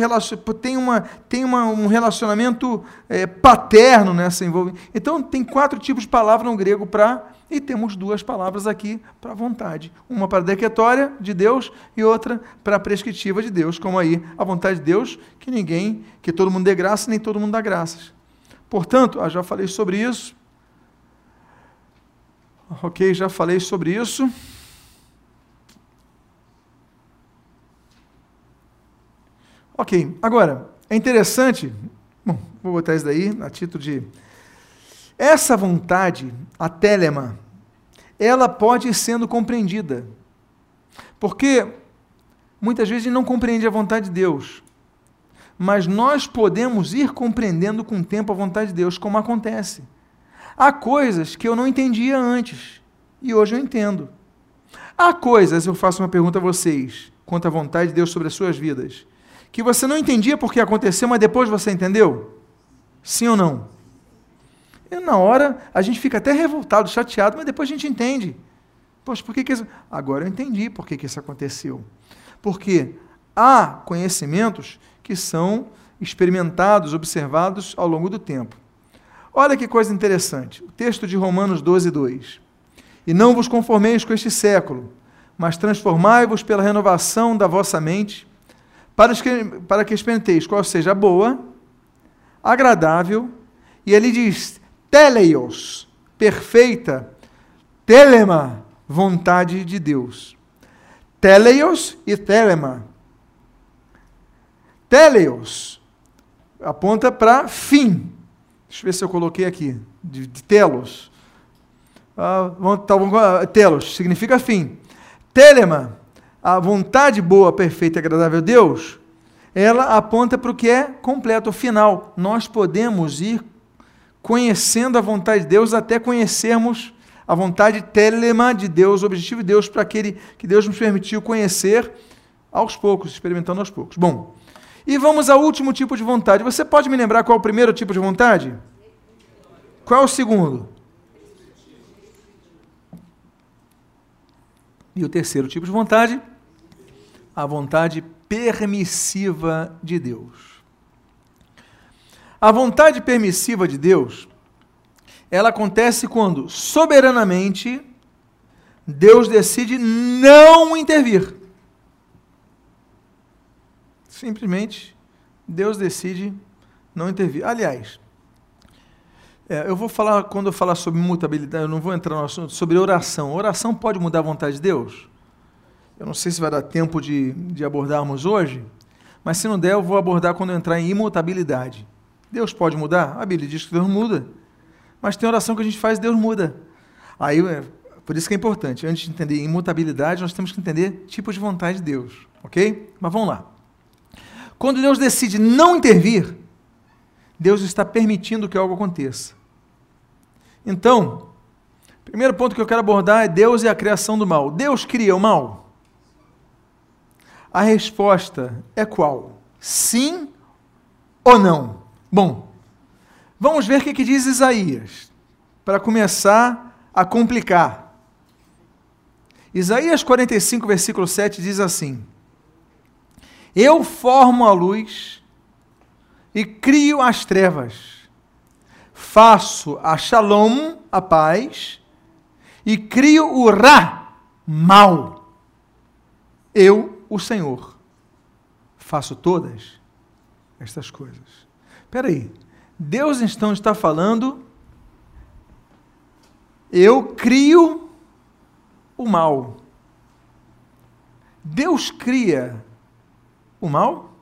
tem uma tem uma, um relacionamento é, paterno nessa envolvimento. Então tem quatro tipos de palavras no grego para e temos duas palavras aqui para vontade, uma para decretória de Deus e outra para prescritiva de Deus, como aí a vontade de Deus que ninguém, que todo mundo dê graça, nem todo mundo dá graças. Portanto, ah, já falei sobre isso. Ok, já falei sobre isso. Ok, agora, é interessante, bom, vou botar isso daí a título de. Essa vontade, a telema, ela pode ir sendo compreendida. Porque muitas vezes a gente não compreende a vontade de Deus mas nós podemos ir compreendendo com o tempo a vontade de Deus, como acontece. Há coisas que eu não entendia antes e hoje eu entendo. Há coisas, eu faço uma pergunta a vocês, quanto à vontade de Deus sobre as suas vidas, que você não entendia porque aconteceu, mas depois você entendeu? Sim ou não? E na hora a gente fica até revoltado, chateado, mas depois a gente entende. Poxa, por que, que isso... Agora eu entendi por que, que isso aconteceu. Porque há conhecimentos que são experimentados, observados ao longo do tempo. Olha que coisa interessante. O texto de Romanos 12, 2. E não vos conformeis com este século, mas transformai-vos pela renovação da vossa mente, para que, para que experimenteis qual seja boa, agradável, e ele diz, teleios, perfeita, telema, vontade de Deus. Teleios e telema. Teleios aponta para fim. Deixa eu ver se eu coloquei aqui, de, de telos. Ah, tá, telos significa fim. Telema, a vontade boa, perfeita e agradável a Deus, ela aponta para o que é completo, o final. Nós podemos ir conhecendo a vontade de Deus até conhecermos a vontade telema de Deus, o objetivo de Deus para aquele que Deus nos permitiu conhecer aos poucos, experimentando aos poucos. Bom, e vamos ao último tipo de vontade. Você pode me lembrar qual é o primeiro tipo de vontade? Qual é o segundo? E o terceiro tipo de vontade? A vontade permissiva de Deus. A vontade permissiva de Deus, ela acontece quando, soberanamente, Deus decide não intervir. Simplesmente, Deus decide não intervir. Aliás, é, eu vou falar, quando eu falar sobre mutabilidade, eu não vou entrar no assunto, sobre oração. Oração pode mudar a vontade de Deus? Eu não sei se vai dar tempo de, de abordarmos hoje, mas se não der, eu vou abordar quando entrar em imutabilidade. Deus pode mudar? A Bíblia diz que Deus muda. Mas tem oração que a gente faz, Deus muda. Aí, é, por isso que é importante, antes de entender imutabilidade, nós temos que entender tipos de vontade de Deus, ok? Mas vamos lá. Quando Deus decide não intervir, Deus está permitindo que algo aconteça. Então, primeiro ponto que eu quero abordar é Deus e a criação do mal. Deus cria o mal? A resposta é qual? Sim ou não? Bom, vamos ver o que, diz Isaías, para começar a complicar. Isaías 45, versículo 7 diz assim: Eu formo a luz e crio as trevas. Faço a shalom, a paz, e crio o ra, mal. Eu, o Senhor, faço todas estas coisas. Espera aí, Deus então está falando, eu crio o mal. Deus cria o mal?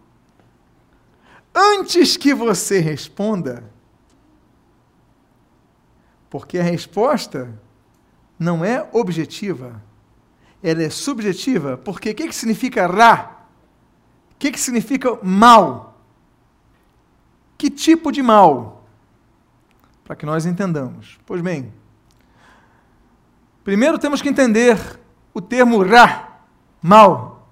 antes que você responda, porque a resposta não é objetiva, ela é subjetiva, porque o que, que significa ra? O que, que significa mal? Que tipo de mal? Para que nós entendamos. Pois bem, primeiro temos que entender o termo ra, mal.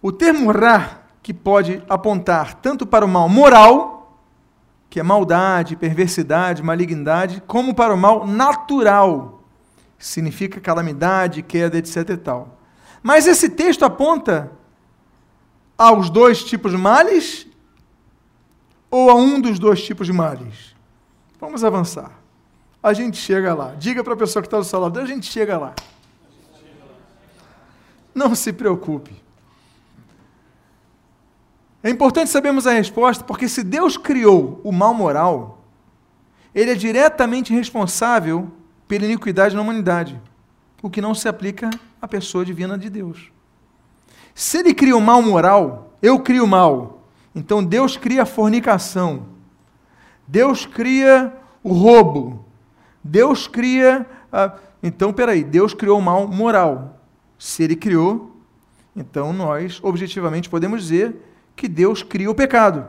O termo ra que pode apontar tanto para o mal moral, que é maldade, perversidade, malignidade, como para o mal natural, significa calamidade, queda, etc. E tal. Mas esse texto aponta aos dois tipos de males ou a um dos dois tipos de males? Vamos avançar. A gente chega lá. Diga para a pessoa que está do seu lado, a gente chega lá. Não se preocupe. É importante sabermos a resposta, porque se Deus criou o mal moral, ele é diretamente responsável pela iniquidade na humanidade, o que não se aplica à pessoa divina de Deus. Se ele cria o mal moral, eu crio o mal. Então Deus cria a fornicação. Deus cria o roubo. Deus cria. A... Então, peraí, Deus criou o mal moral. Se ele criou, então nós objetivamente podemos dizer que Deus cria o pecado.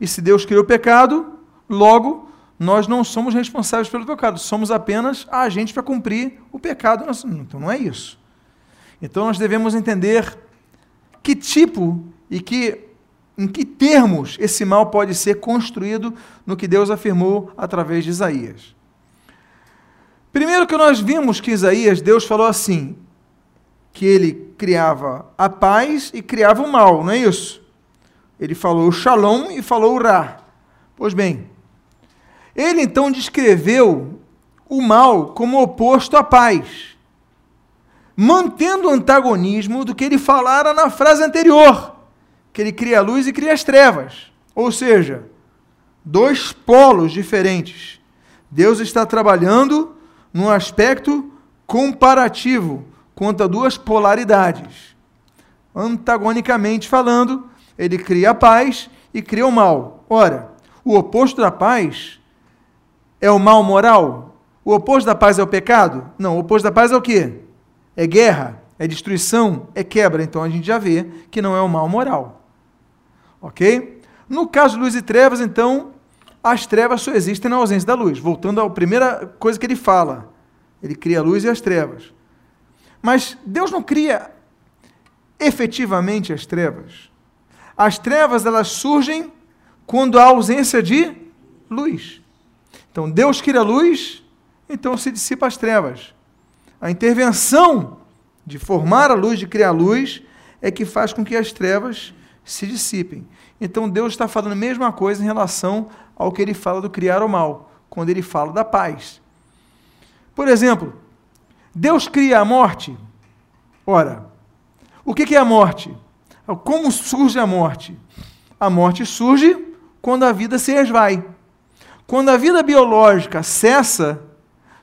E se Deus criou o pecado, logo nós não somos responsáveis pelo pecado, somos apenas a agente para cumprir o pecado. Então não é isso. Então nós devemos entender que tipo e que em que termos esse mal pode ser construído no que Deus afirmou através de Isaías. Primeiro que nós vimos que Isaías, Deus falou assim, que ele criava a paz e criava o mal, não é isso? Ele falou o shalom e falou o ra. Pois bem, ele então descreveu o mal como oposto à paz, mantendo o antagonismo do que ele falara na frase anterior, que ele cria a luz e cria as trevas. Ou seja, dois polos diferentes. Deus está trabalhando num aspecto comparativo contra duas polaridades. Antagonicamente falando, ele cria a paz e cria o mal. Ora, o oposto da paz é o mal moral? O oposto da paz é o pecado? Não, o oposto da paz é o quê? É guerra, é destruição, é quebra. Então a gente já vê que não é o mal moral. Ok? No caso de luz e trevas, então, as trevas só existem na ausência da luz. Voltando à primeira coisa que ele fala. Ele cria a luz e as trevas. Mas Deus não cria efetivamente as trevas. As trevas elas surgem quando há ausência de luz. Então Deus cria a luz, então se dissipa as trevas. A intervenção de formar a luz, de criar a luz, é que faz com que as trevas se dissipem. Então Deus está falando a mesma coisa em relação ao que ele fala do criar o mal, quando ele fala da paz. Por exemplo, Deus cria a morte. Ora, o que é a morte? Como surge a morte? A morte surge quando a vida se esvai. Quando a vida biológica cessa,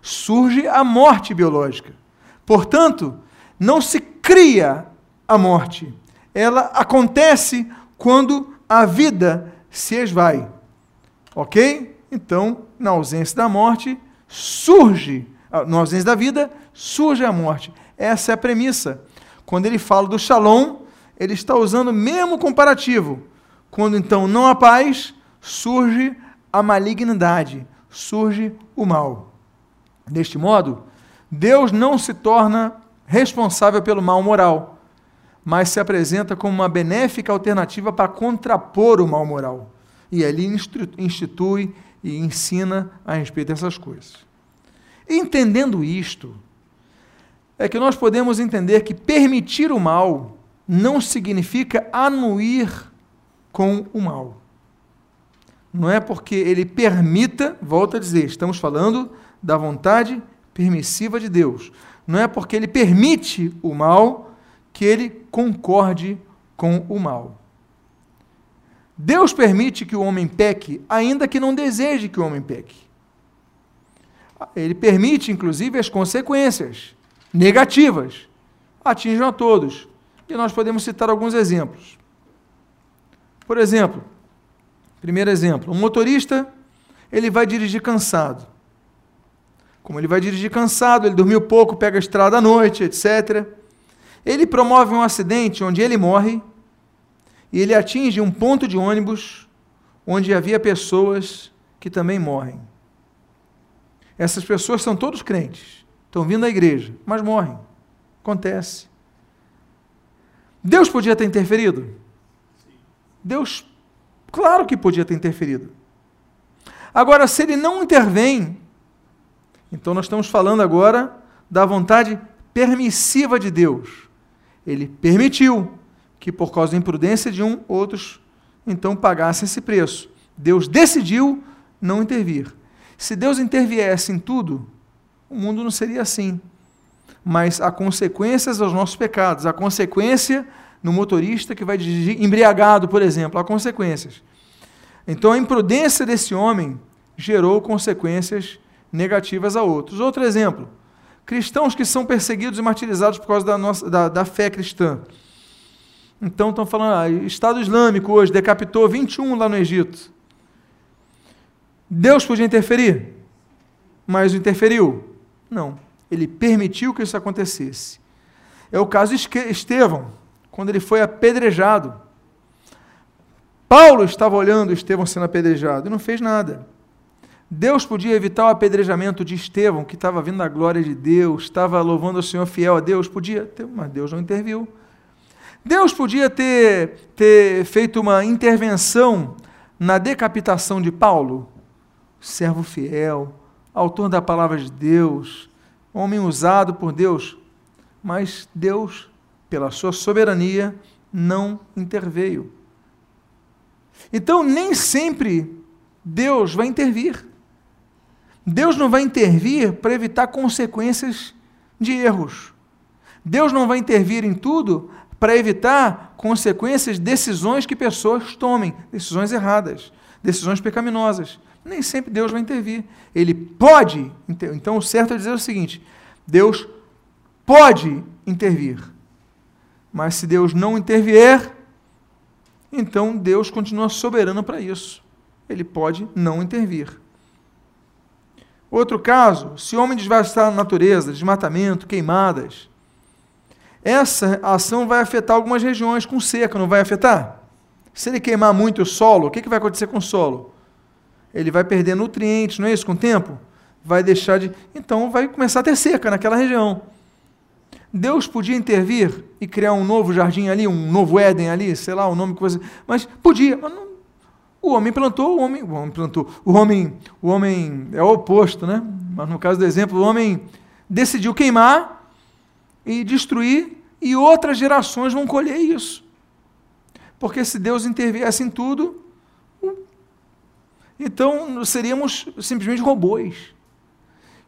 surge a morte biológica. Portanto, não se cria a morte. Ela acontece quando a vida se esvai. Ok? Então, na ausência da morte, surge, ah, na ausência da vida, surge a morte. Essa é a premissa. Quando ele fala do shalom, ele está usando o mesmo comparativo. Quando então não há paz, surge a malignidade, surge o mal. Deste modo, Deus não se torna responsável pelo mal moral, mas se apresenta como uma benéfica alternativa para contrapor o mal moral. E ali institui e ensina a respeito dessas coisas. Entendendo isto, é que nós podemos entender que permitir o mal não significa anuir com o mal não é porque ele permita, volta a dizer, estamos falando da vontade permissiva de Deus. Não é porque ele permite o mal que ele concorde com o mal. Deus permite que o homem peque, ainda que não deseje que o homem peque. Ele permite, inclusive, as consequências negativas atinjam a todos. E nós podemos citar alguns exemplos. Por exemplo, Primeiro exemplo, um motorista, ele vai dirigir cansado. Como ele vai dirigir cansado, ele dormiu pouco, pega a estrada à noite, etc. Ele promove um acidente onde ele morre e ele atinge um ponto de ônibus onde havia pessoas que também morrem. Essas pessoas são todos crentes, estão vindo à igreja, mas morrem. Acontece. Deus podia ter interferido? Deus Claro que podia ter interferido. Agora, se ele não intervém, então nós estamos falando agora da vontade permissiva de Deus. Ele permitiu que, por causa da imprudência de um, outros então pagassem esse preço. Deus decidiu não intervir. Se Deus interviesse em tudo, o mundo não seria assim. Mas há consequências aos nossos pecados, há consequência no motorista que vai dirigir embriagado, por exemplo. Há consequências. Então a imprudência desse homem gerou consequências negativas a outros. Outro exemplo: cristãos que são perseguidos e martirizados por causa da, nossa, da, da fé cristã. Então estão falando, ah, Estado Islâmico hoje decapitou 21 lá no Egito. Deus podia interferir, mas interferiu? Não. Ele permitiu que isso acontecesse. É o caso de Estevão quando ele foi apedrejado. Paulo estava olhando Estevão sendo apedrejado e não fez nada. Deus podia evitar o apedrejamento de Estevão, que estava vindo da glória de Deus, estava louvando o Senhor fiel a Deus, podia, mas Deus não interviu. Deus podia ter, ter feito uma intervenção na decapitação de Paulo, servo fiel, autor da palavra de Deus, homem usado por Deus, mas Deus, pela sua soberania, não interveio. Então, nem sempre Deus vai intervir. Deus não vai intervir para evitar consequências de erros. Deus não vai intervir em tudo para evitar consequências de decisões que pessoas tomem, decisões erradas, decisões pecaminosas. Nem sempre Deus vai intervir. Ele pode. Então, o certo é dizer o seguinte: Deus pode intervir. Mas se Deus não intervier, então Deus continua soberano para isso. Ele pode não intervir. Outro caso, se o homem desvastar a natureza, desmatamento, queimadas, essa ação vai afetar algumas regiões com seca, não vai afetar? Se ele queimar muito o solo, o que, que vai acontecer com o solo? Ele vai perder nutrientes, não é isso? Com o tempo? Vai deixar de. Então vai começar a ter seca naquela região. Deus podia intervir e criar um novo jardim ali, um novo Éden ali, sei lá o nome que você. Mas podia, mas não, o homem plantou, o homem, o homem plantou. O homem, o homem é o oposto, né? Mas no caso do exemplo, o homem decidiu queimar e destruir e outras gerações vão colher isso. Porque se Deus interviesse em tudo, então seríamos simplesmente robôs.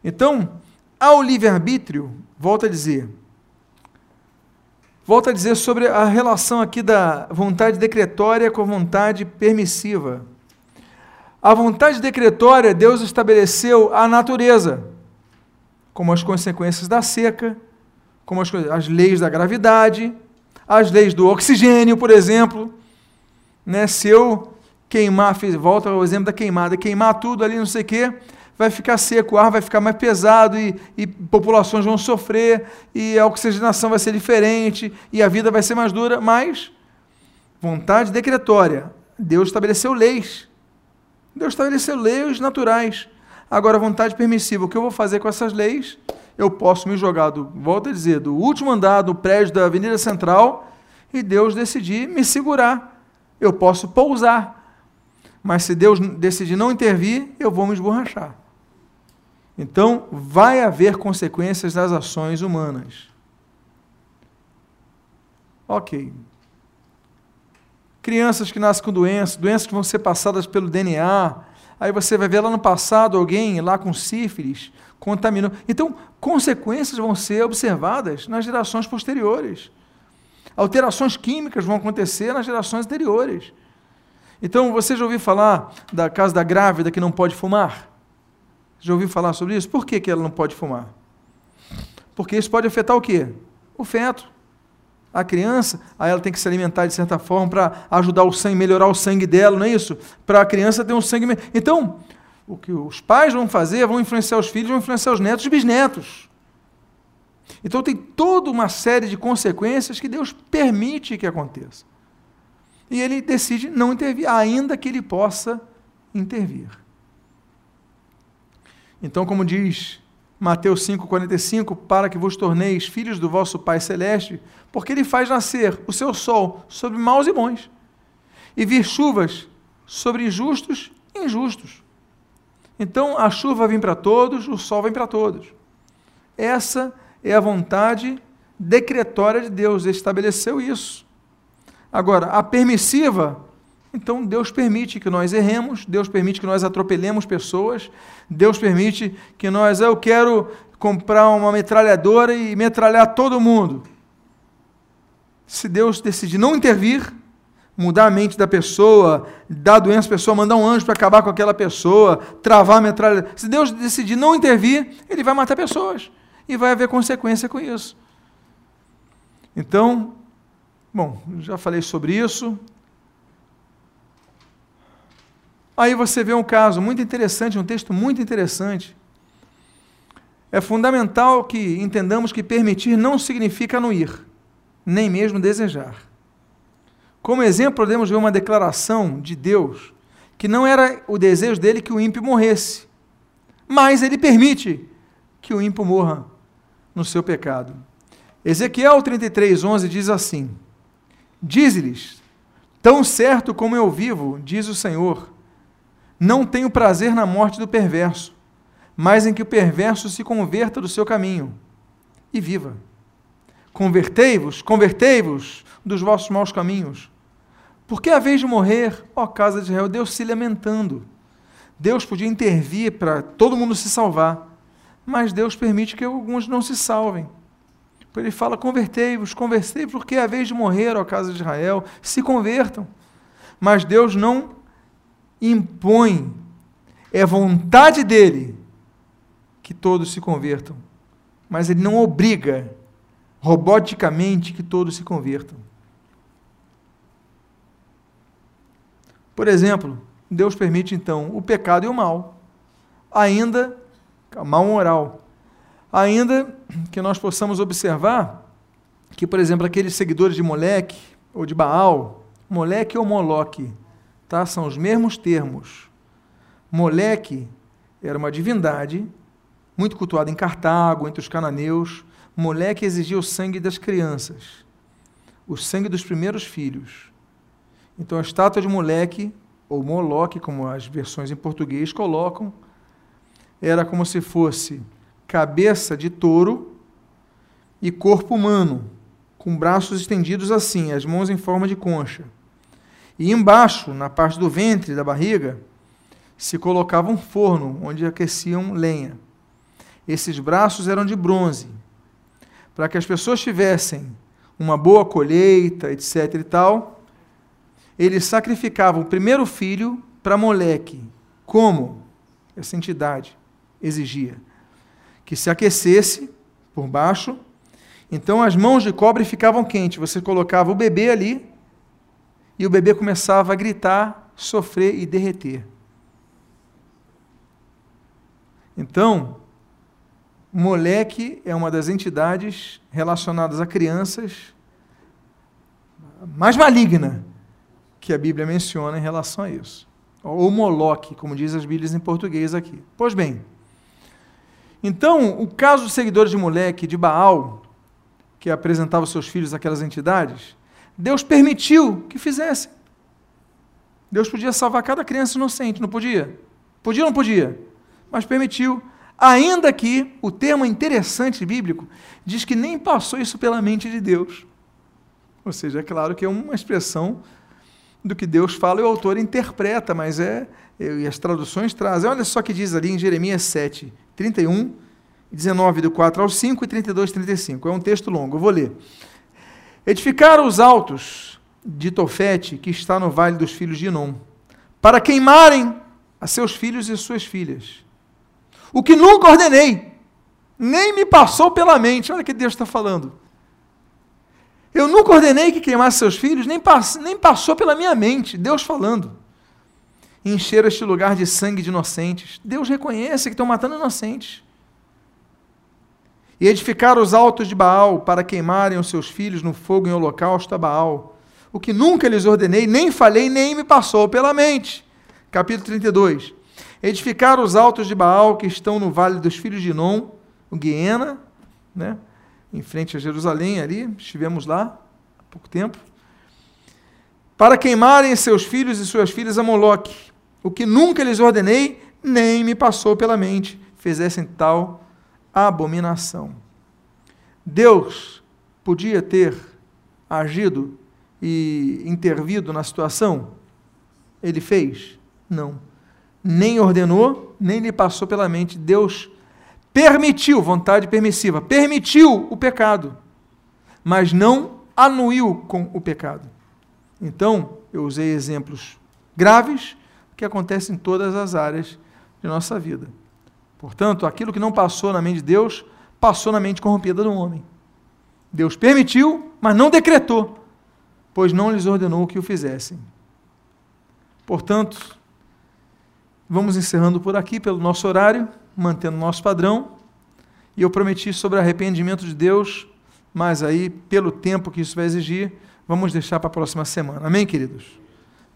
Então, ao livre-arbítrio, volta a dizer, Volto a dizer sobre a relação aqui da vontade decretória com a vontade permissiva. A vontade decretória, Deus estabeleceu a natureza, como as consequências da seca, como as, as leis da gravidade, as leis do oxigênio, por exemplo. Né? Se eu queimar, volta ao exemplo da queimada, queimar tudo ali, não sei o quê, vai ficar seco, o ar vai ficar mais pesado e, e populações vão sofrer, e a oxigenação vai ser diferente, e a vida vai ser mais dura, mas vontade decretória. Deus estabeleceu leis. Deus estabeleceu leis naturais. Agora, vontade permissiva. O que eu vou fazer com essas leis? Eu posso me jogar, do, volto a dizer, do último andar do prédio da Avenida Central e Deus decidir me segurar. Eu posso pousar. Mas se Deus decidir não intervir, eu vou me esborrachar. Então, vai haver consequências das ações humanas. Ok. Crianças que nascem com doenças, doenças que vão ser passadas pelo DNA. Aí você vai ver lá no passado alguém lá com sífilis, contaminou. Então, consequências vão ser observadas nas gerações posteriores. Alterações químicas vão acontecer nas gerações anteriores. Então, você já ouviu falar da casa da grávida que não pode fumar? Já ouviu falar sobre isso? Por que, que ela não pode fumar? Porque isso pode afetar o quê? O feto. A criança, aí ela tem que se alimentar de certa forma para ajudar o sangue, melhorar o sangue dela, não é isso? Para a criança ter um sangue. Então, o que os pais vão fazer, vão influenciar os filhos, vão influenciar os netos e bisnetos. Então tem toda uma série de consequências que Deus permite que aconteça. E ele decide não intervir, ainda que ele possa intervir. Então, como diz Mateus 5,45, para que vos torneis filhos do vosso Pai Celeste, porque Ele faz nascer o seu sol sobre maus e bons, e vir chuvas sobre justos e injustos. Então, a chuva vem para todos, o sol vem para todos. Essa é a vontade decretória de Deus, Ele estabeleceu isso. Agora, a permissiva então Deus permite que nós erremos, Deus permite que nós atropelemos pessoas, Deus permite que nós, eu quero comprar uma metralhadora e metralhar todo mundo. Se Deus decidir não intervir, mudar a mente da pessoa, dar doença à pessoa, mandar um anjo para acabar com aquela pessoa, travar a metralhadora. Se Deus decidir não intervir, ele vai matar pessoas. E vai haver consequência com isso. Então, bom, já falei sobre isso. Aí você vê um caso muito interessante, um texto muito interessante. É fundamental que entendamos que permitir não significa anuir, nem mesmo desejar. Como exemplo, podemos ver uma declaração de Deus que não era o desejo dele que o ímpio morresse, mas ele permite que o ímpio morra no seu pecado. Ezequiel 33, 11 diz assim: Dize-lhes: Tão certo como eu vivo, diz o Senhor, não tenho prazer na morte do perverso, mas em que o perverso se converta do seu caminho e viva. Convertei-vos, convertei-vos dos vossos maus caminhos. Porque a vez de morrer, ó casa de Israel, Deus se lamentando. Deus podia intervir para todo mundo se salvar, mas Deus permite que alguns não se salvem. Ele fala: convertei-vos, convertei-vos, porque é a vez de morrer, ó casa de Israel, se convertam. Mas Deus não impõe, é vontade dele que todos se convertam, mas ele não obriga roboticamente que todos se convertam. Por exemplo, Deus permite então o pecado e o mal, ainda mal moral, ainda que nós possamos observar que, por exemplo, aqueles seguidores de Moleque ou de Baal, Moleque ou Moloque, tá? São os mesmos termos. Moleque era uma divindade muito cultuada em Cartago, entre os cananeus. Moleque exigia o sangue das crianças, o sangue dos primeiros filhos. Então a estátua de Moleque, ou Moloque, como as versões em português colocam, era como se fosse cabeça de touro e corpo humano, com braços estendidos assim, as mãos em forma de concha. E embaixo, na parte do ventre da barriga, se colocava um forno onde aqueciam lenha. Esses braços eram de bronze, para que as pessoas tivessem uma boa colheita, etc. e tal. Eles sacrificavam o primeiro filho para Moleque. Como? Essa entidade exigia que se aquecesse por baixo. Então as mãos de cobre ficavam quentes. Você colocava o bebê ali e o bebê começava a gritar, sofrer e derreter. Então, moleque é uma das entidades relacionadas a crianças mais maligna que a Bíblia menciona em relação a isso. Ou Moloque, como diz as Bíblias em português aqui. Pois bem, então, o caso dos seguidores de Moleque, de Baal, que apresentavam seus filhos àquelas entidades, Deus permitiu que fizessem. Deus podia salvar cada criança inocente, não podia? Podia ou não podia? Mas permitiu. Ainda que o termo interessante bíblico diz que nem passou isso pela mente de Deus. Ou seja, é claro que é uma expressão do que Deus fala e o autor interpreta, mas é, e as traduções trazem. Olha só que diz ali em Jeremias 7, 31, 19 do 4 ao 5 e 32, 35. É um texto longo, eu vou ler. Edificaram os altos de Tofete, que está no vale dos filhos de Inom, para queimarem a seus filhos e suas filhas. O que nunca ordenei, nem me passou pela mente. Olha que Deus está falando. Eu nunca ordenei que queimasse seus filhos, nem, pass nem passou pela minha mente. Deus falando encher este lugar de sangue de inocentes. Deus reconhece que estão matando inocentes. E edificar os altos de Baal para queimarem os seus filhos no fogo em holocausto a Baal. O que nunca lhes ordenei, nem falei, nem me passou pela mente. Capítulo 32. Edificar os altos de Baal que estão no vale dos filhos de Non, o Guiena, né? em frente a Jerusalém ali, estivemos lá há pouco tempo, para queimarem seus filhos e suas filhas a Moloque, o que nunca lhes ordenei, nem me passou pela mente, fizessem tal abominação. Deus podia ter agido e intervido na situação? Ele fez? Não. Nem ordenou, nem lhe passou pela mente. Deus permitiu, vontade permissiva, permitiu o pecado, mas não anuiu com o pecado. Então, eu usei exemplos graves que acontece em todas as áreas de nossa vida. Portanto, aquilo que não passou na mente de Deus, passou na mente corrompida do homem. Deus permitiu, mas não decretou, pois não lhes ordenou que o fizessem. Portanto, vamos encerrando por aqui pelo nosso horário, mantendo o nosso padrão. E eu prometi sobre arrependimento de Deus, mas aí, pelo tempo que isso vai exigir, vamos deixar para a próxima semana. Amém, queridos?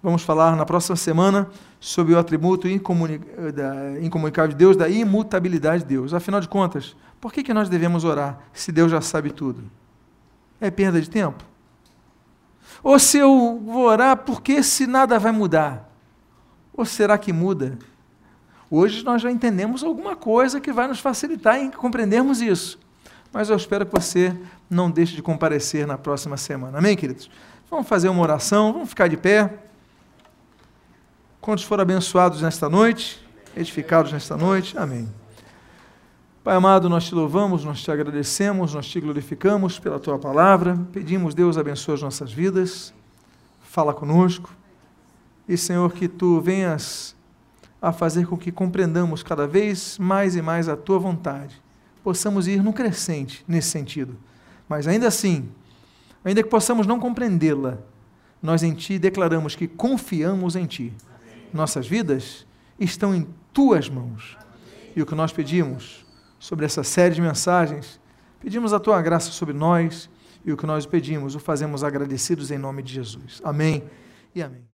Vamos falar na próxima semana sobre o atributo incomunicável de Deus, da imutabilidade de Deus. Afinal de contas, por que, que nós devemos orar se Deus já sabe tudo? É perda de tempo? Ou se eu vou orar porque se nada vai mudar? Ou será que muda? Hoje nós já entendemos alguma coisa que vai nos facilitar em compreendermos isso. Mas eu espero que você não deixe de comparecer na próxima semana. Amém, queridos? Vamos fazer uma oração, vamos ficar de pé. Quantos foram abençoados nesta noite? Edificados nesta noite? Amém. Pai amado, nós te louvamos, nós te agradecemos, nós te glorificamos pela tua palavra. Pedimos, Deus, abençoe as nossas vidas. Fala conosco. E, Senhor, que tu venhas a fazer com que compreendamos cada vez mais e mais a tua vontade. Possamos ir no crescente nesse sentido. Mas ainda assim, ainda que possamos não compreendê-la, nós em ti declaramos que confiamos em ti. Nossas vidas estão em tuas mãos. E o que nós pedimos sobre essa série de mensagens. Pedimos a tua graça sobre nós e o que nós pedimos o fazemos agradecidos em nome de Jesus. Amém e amém.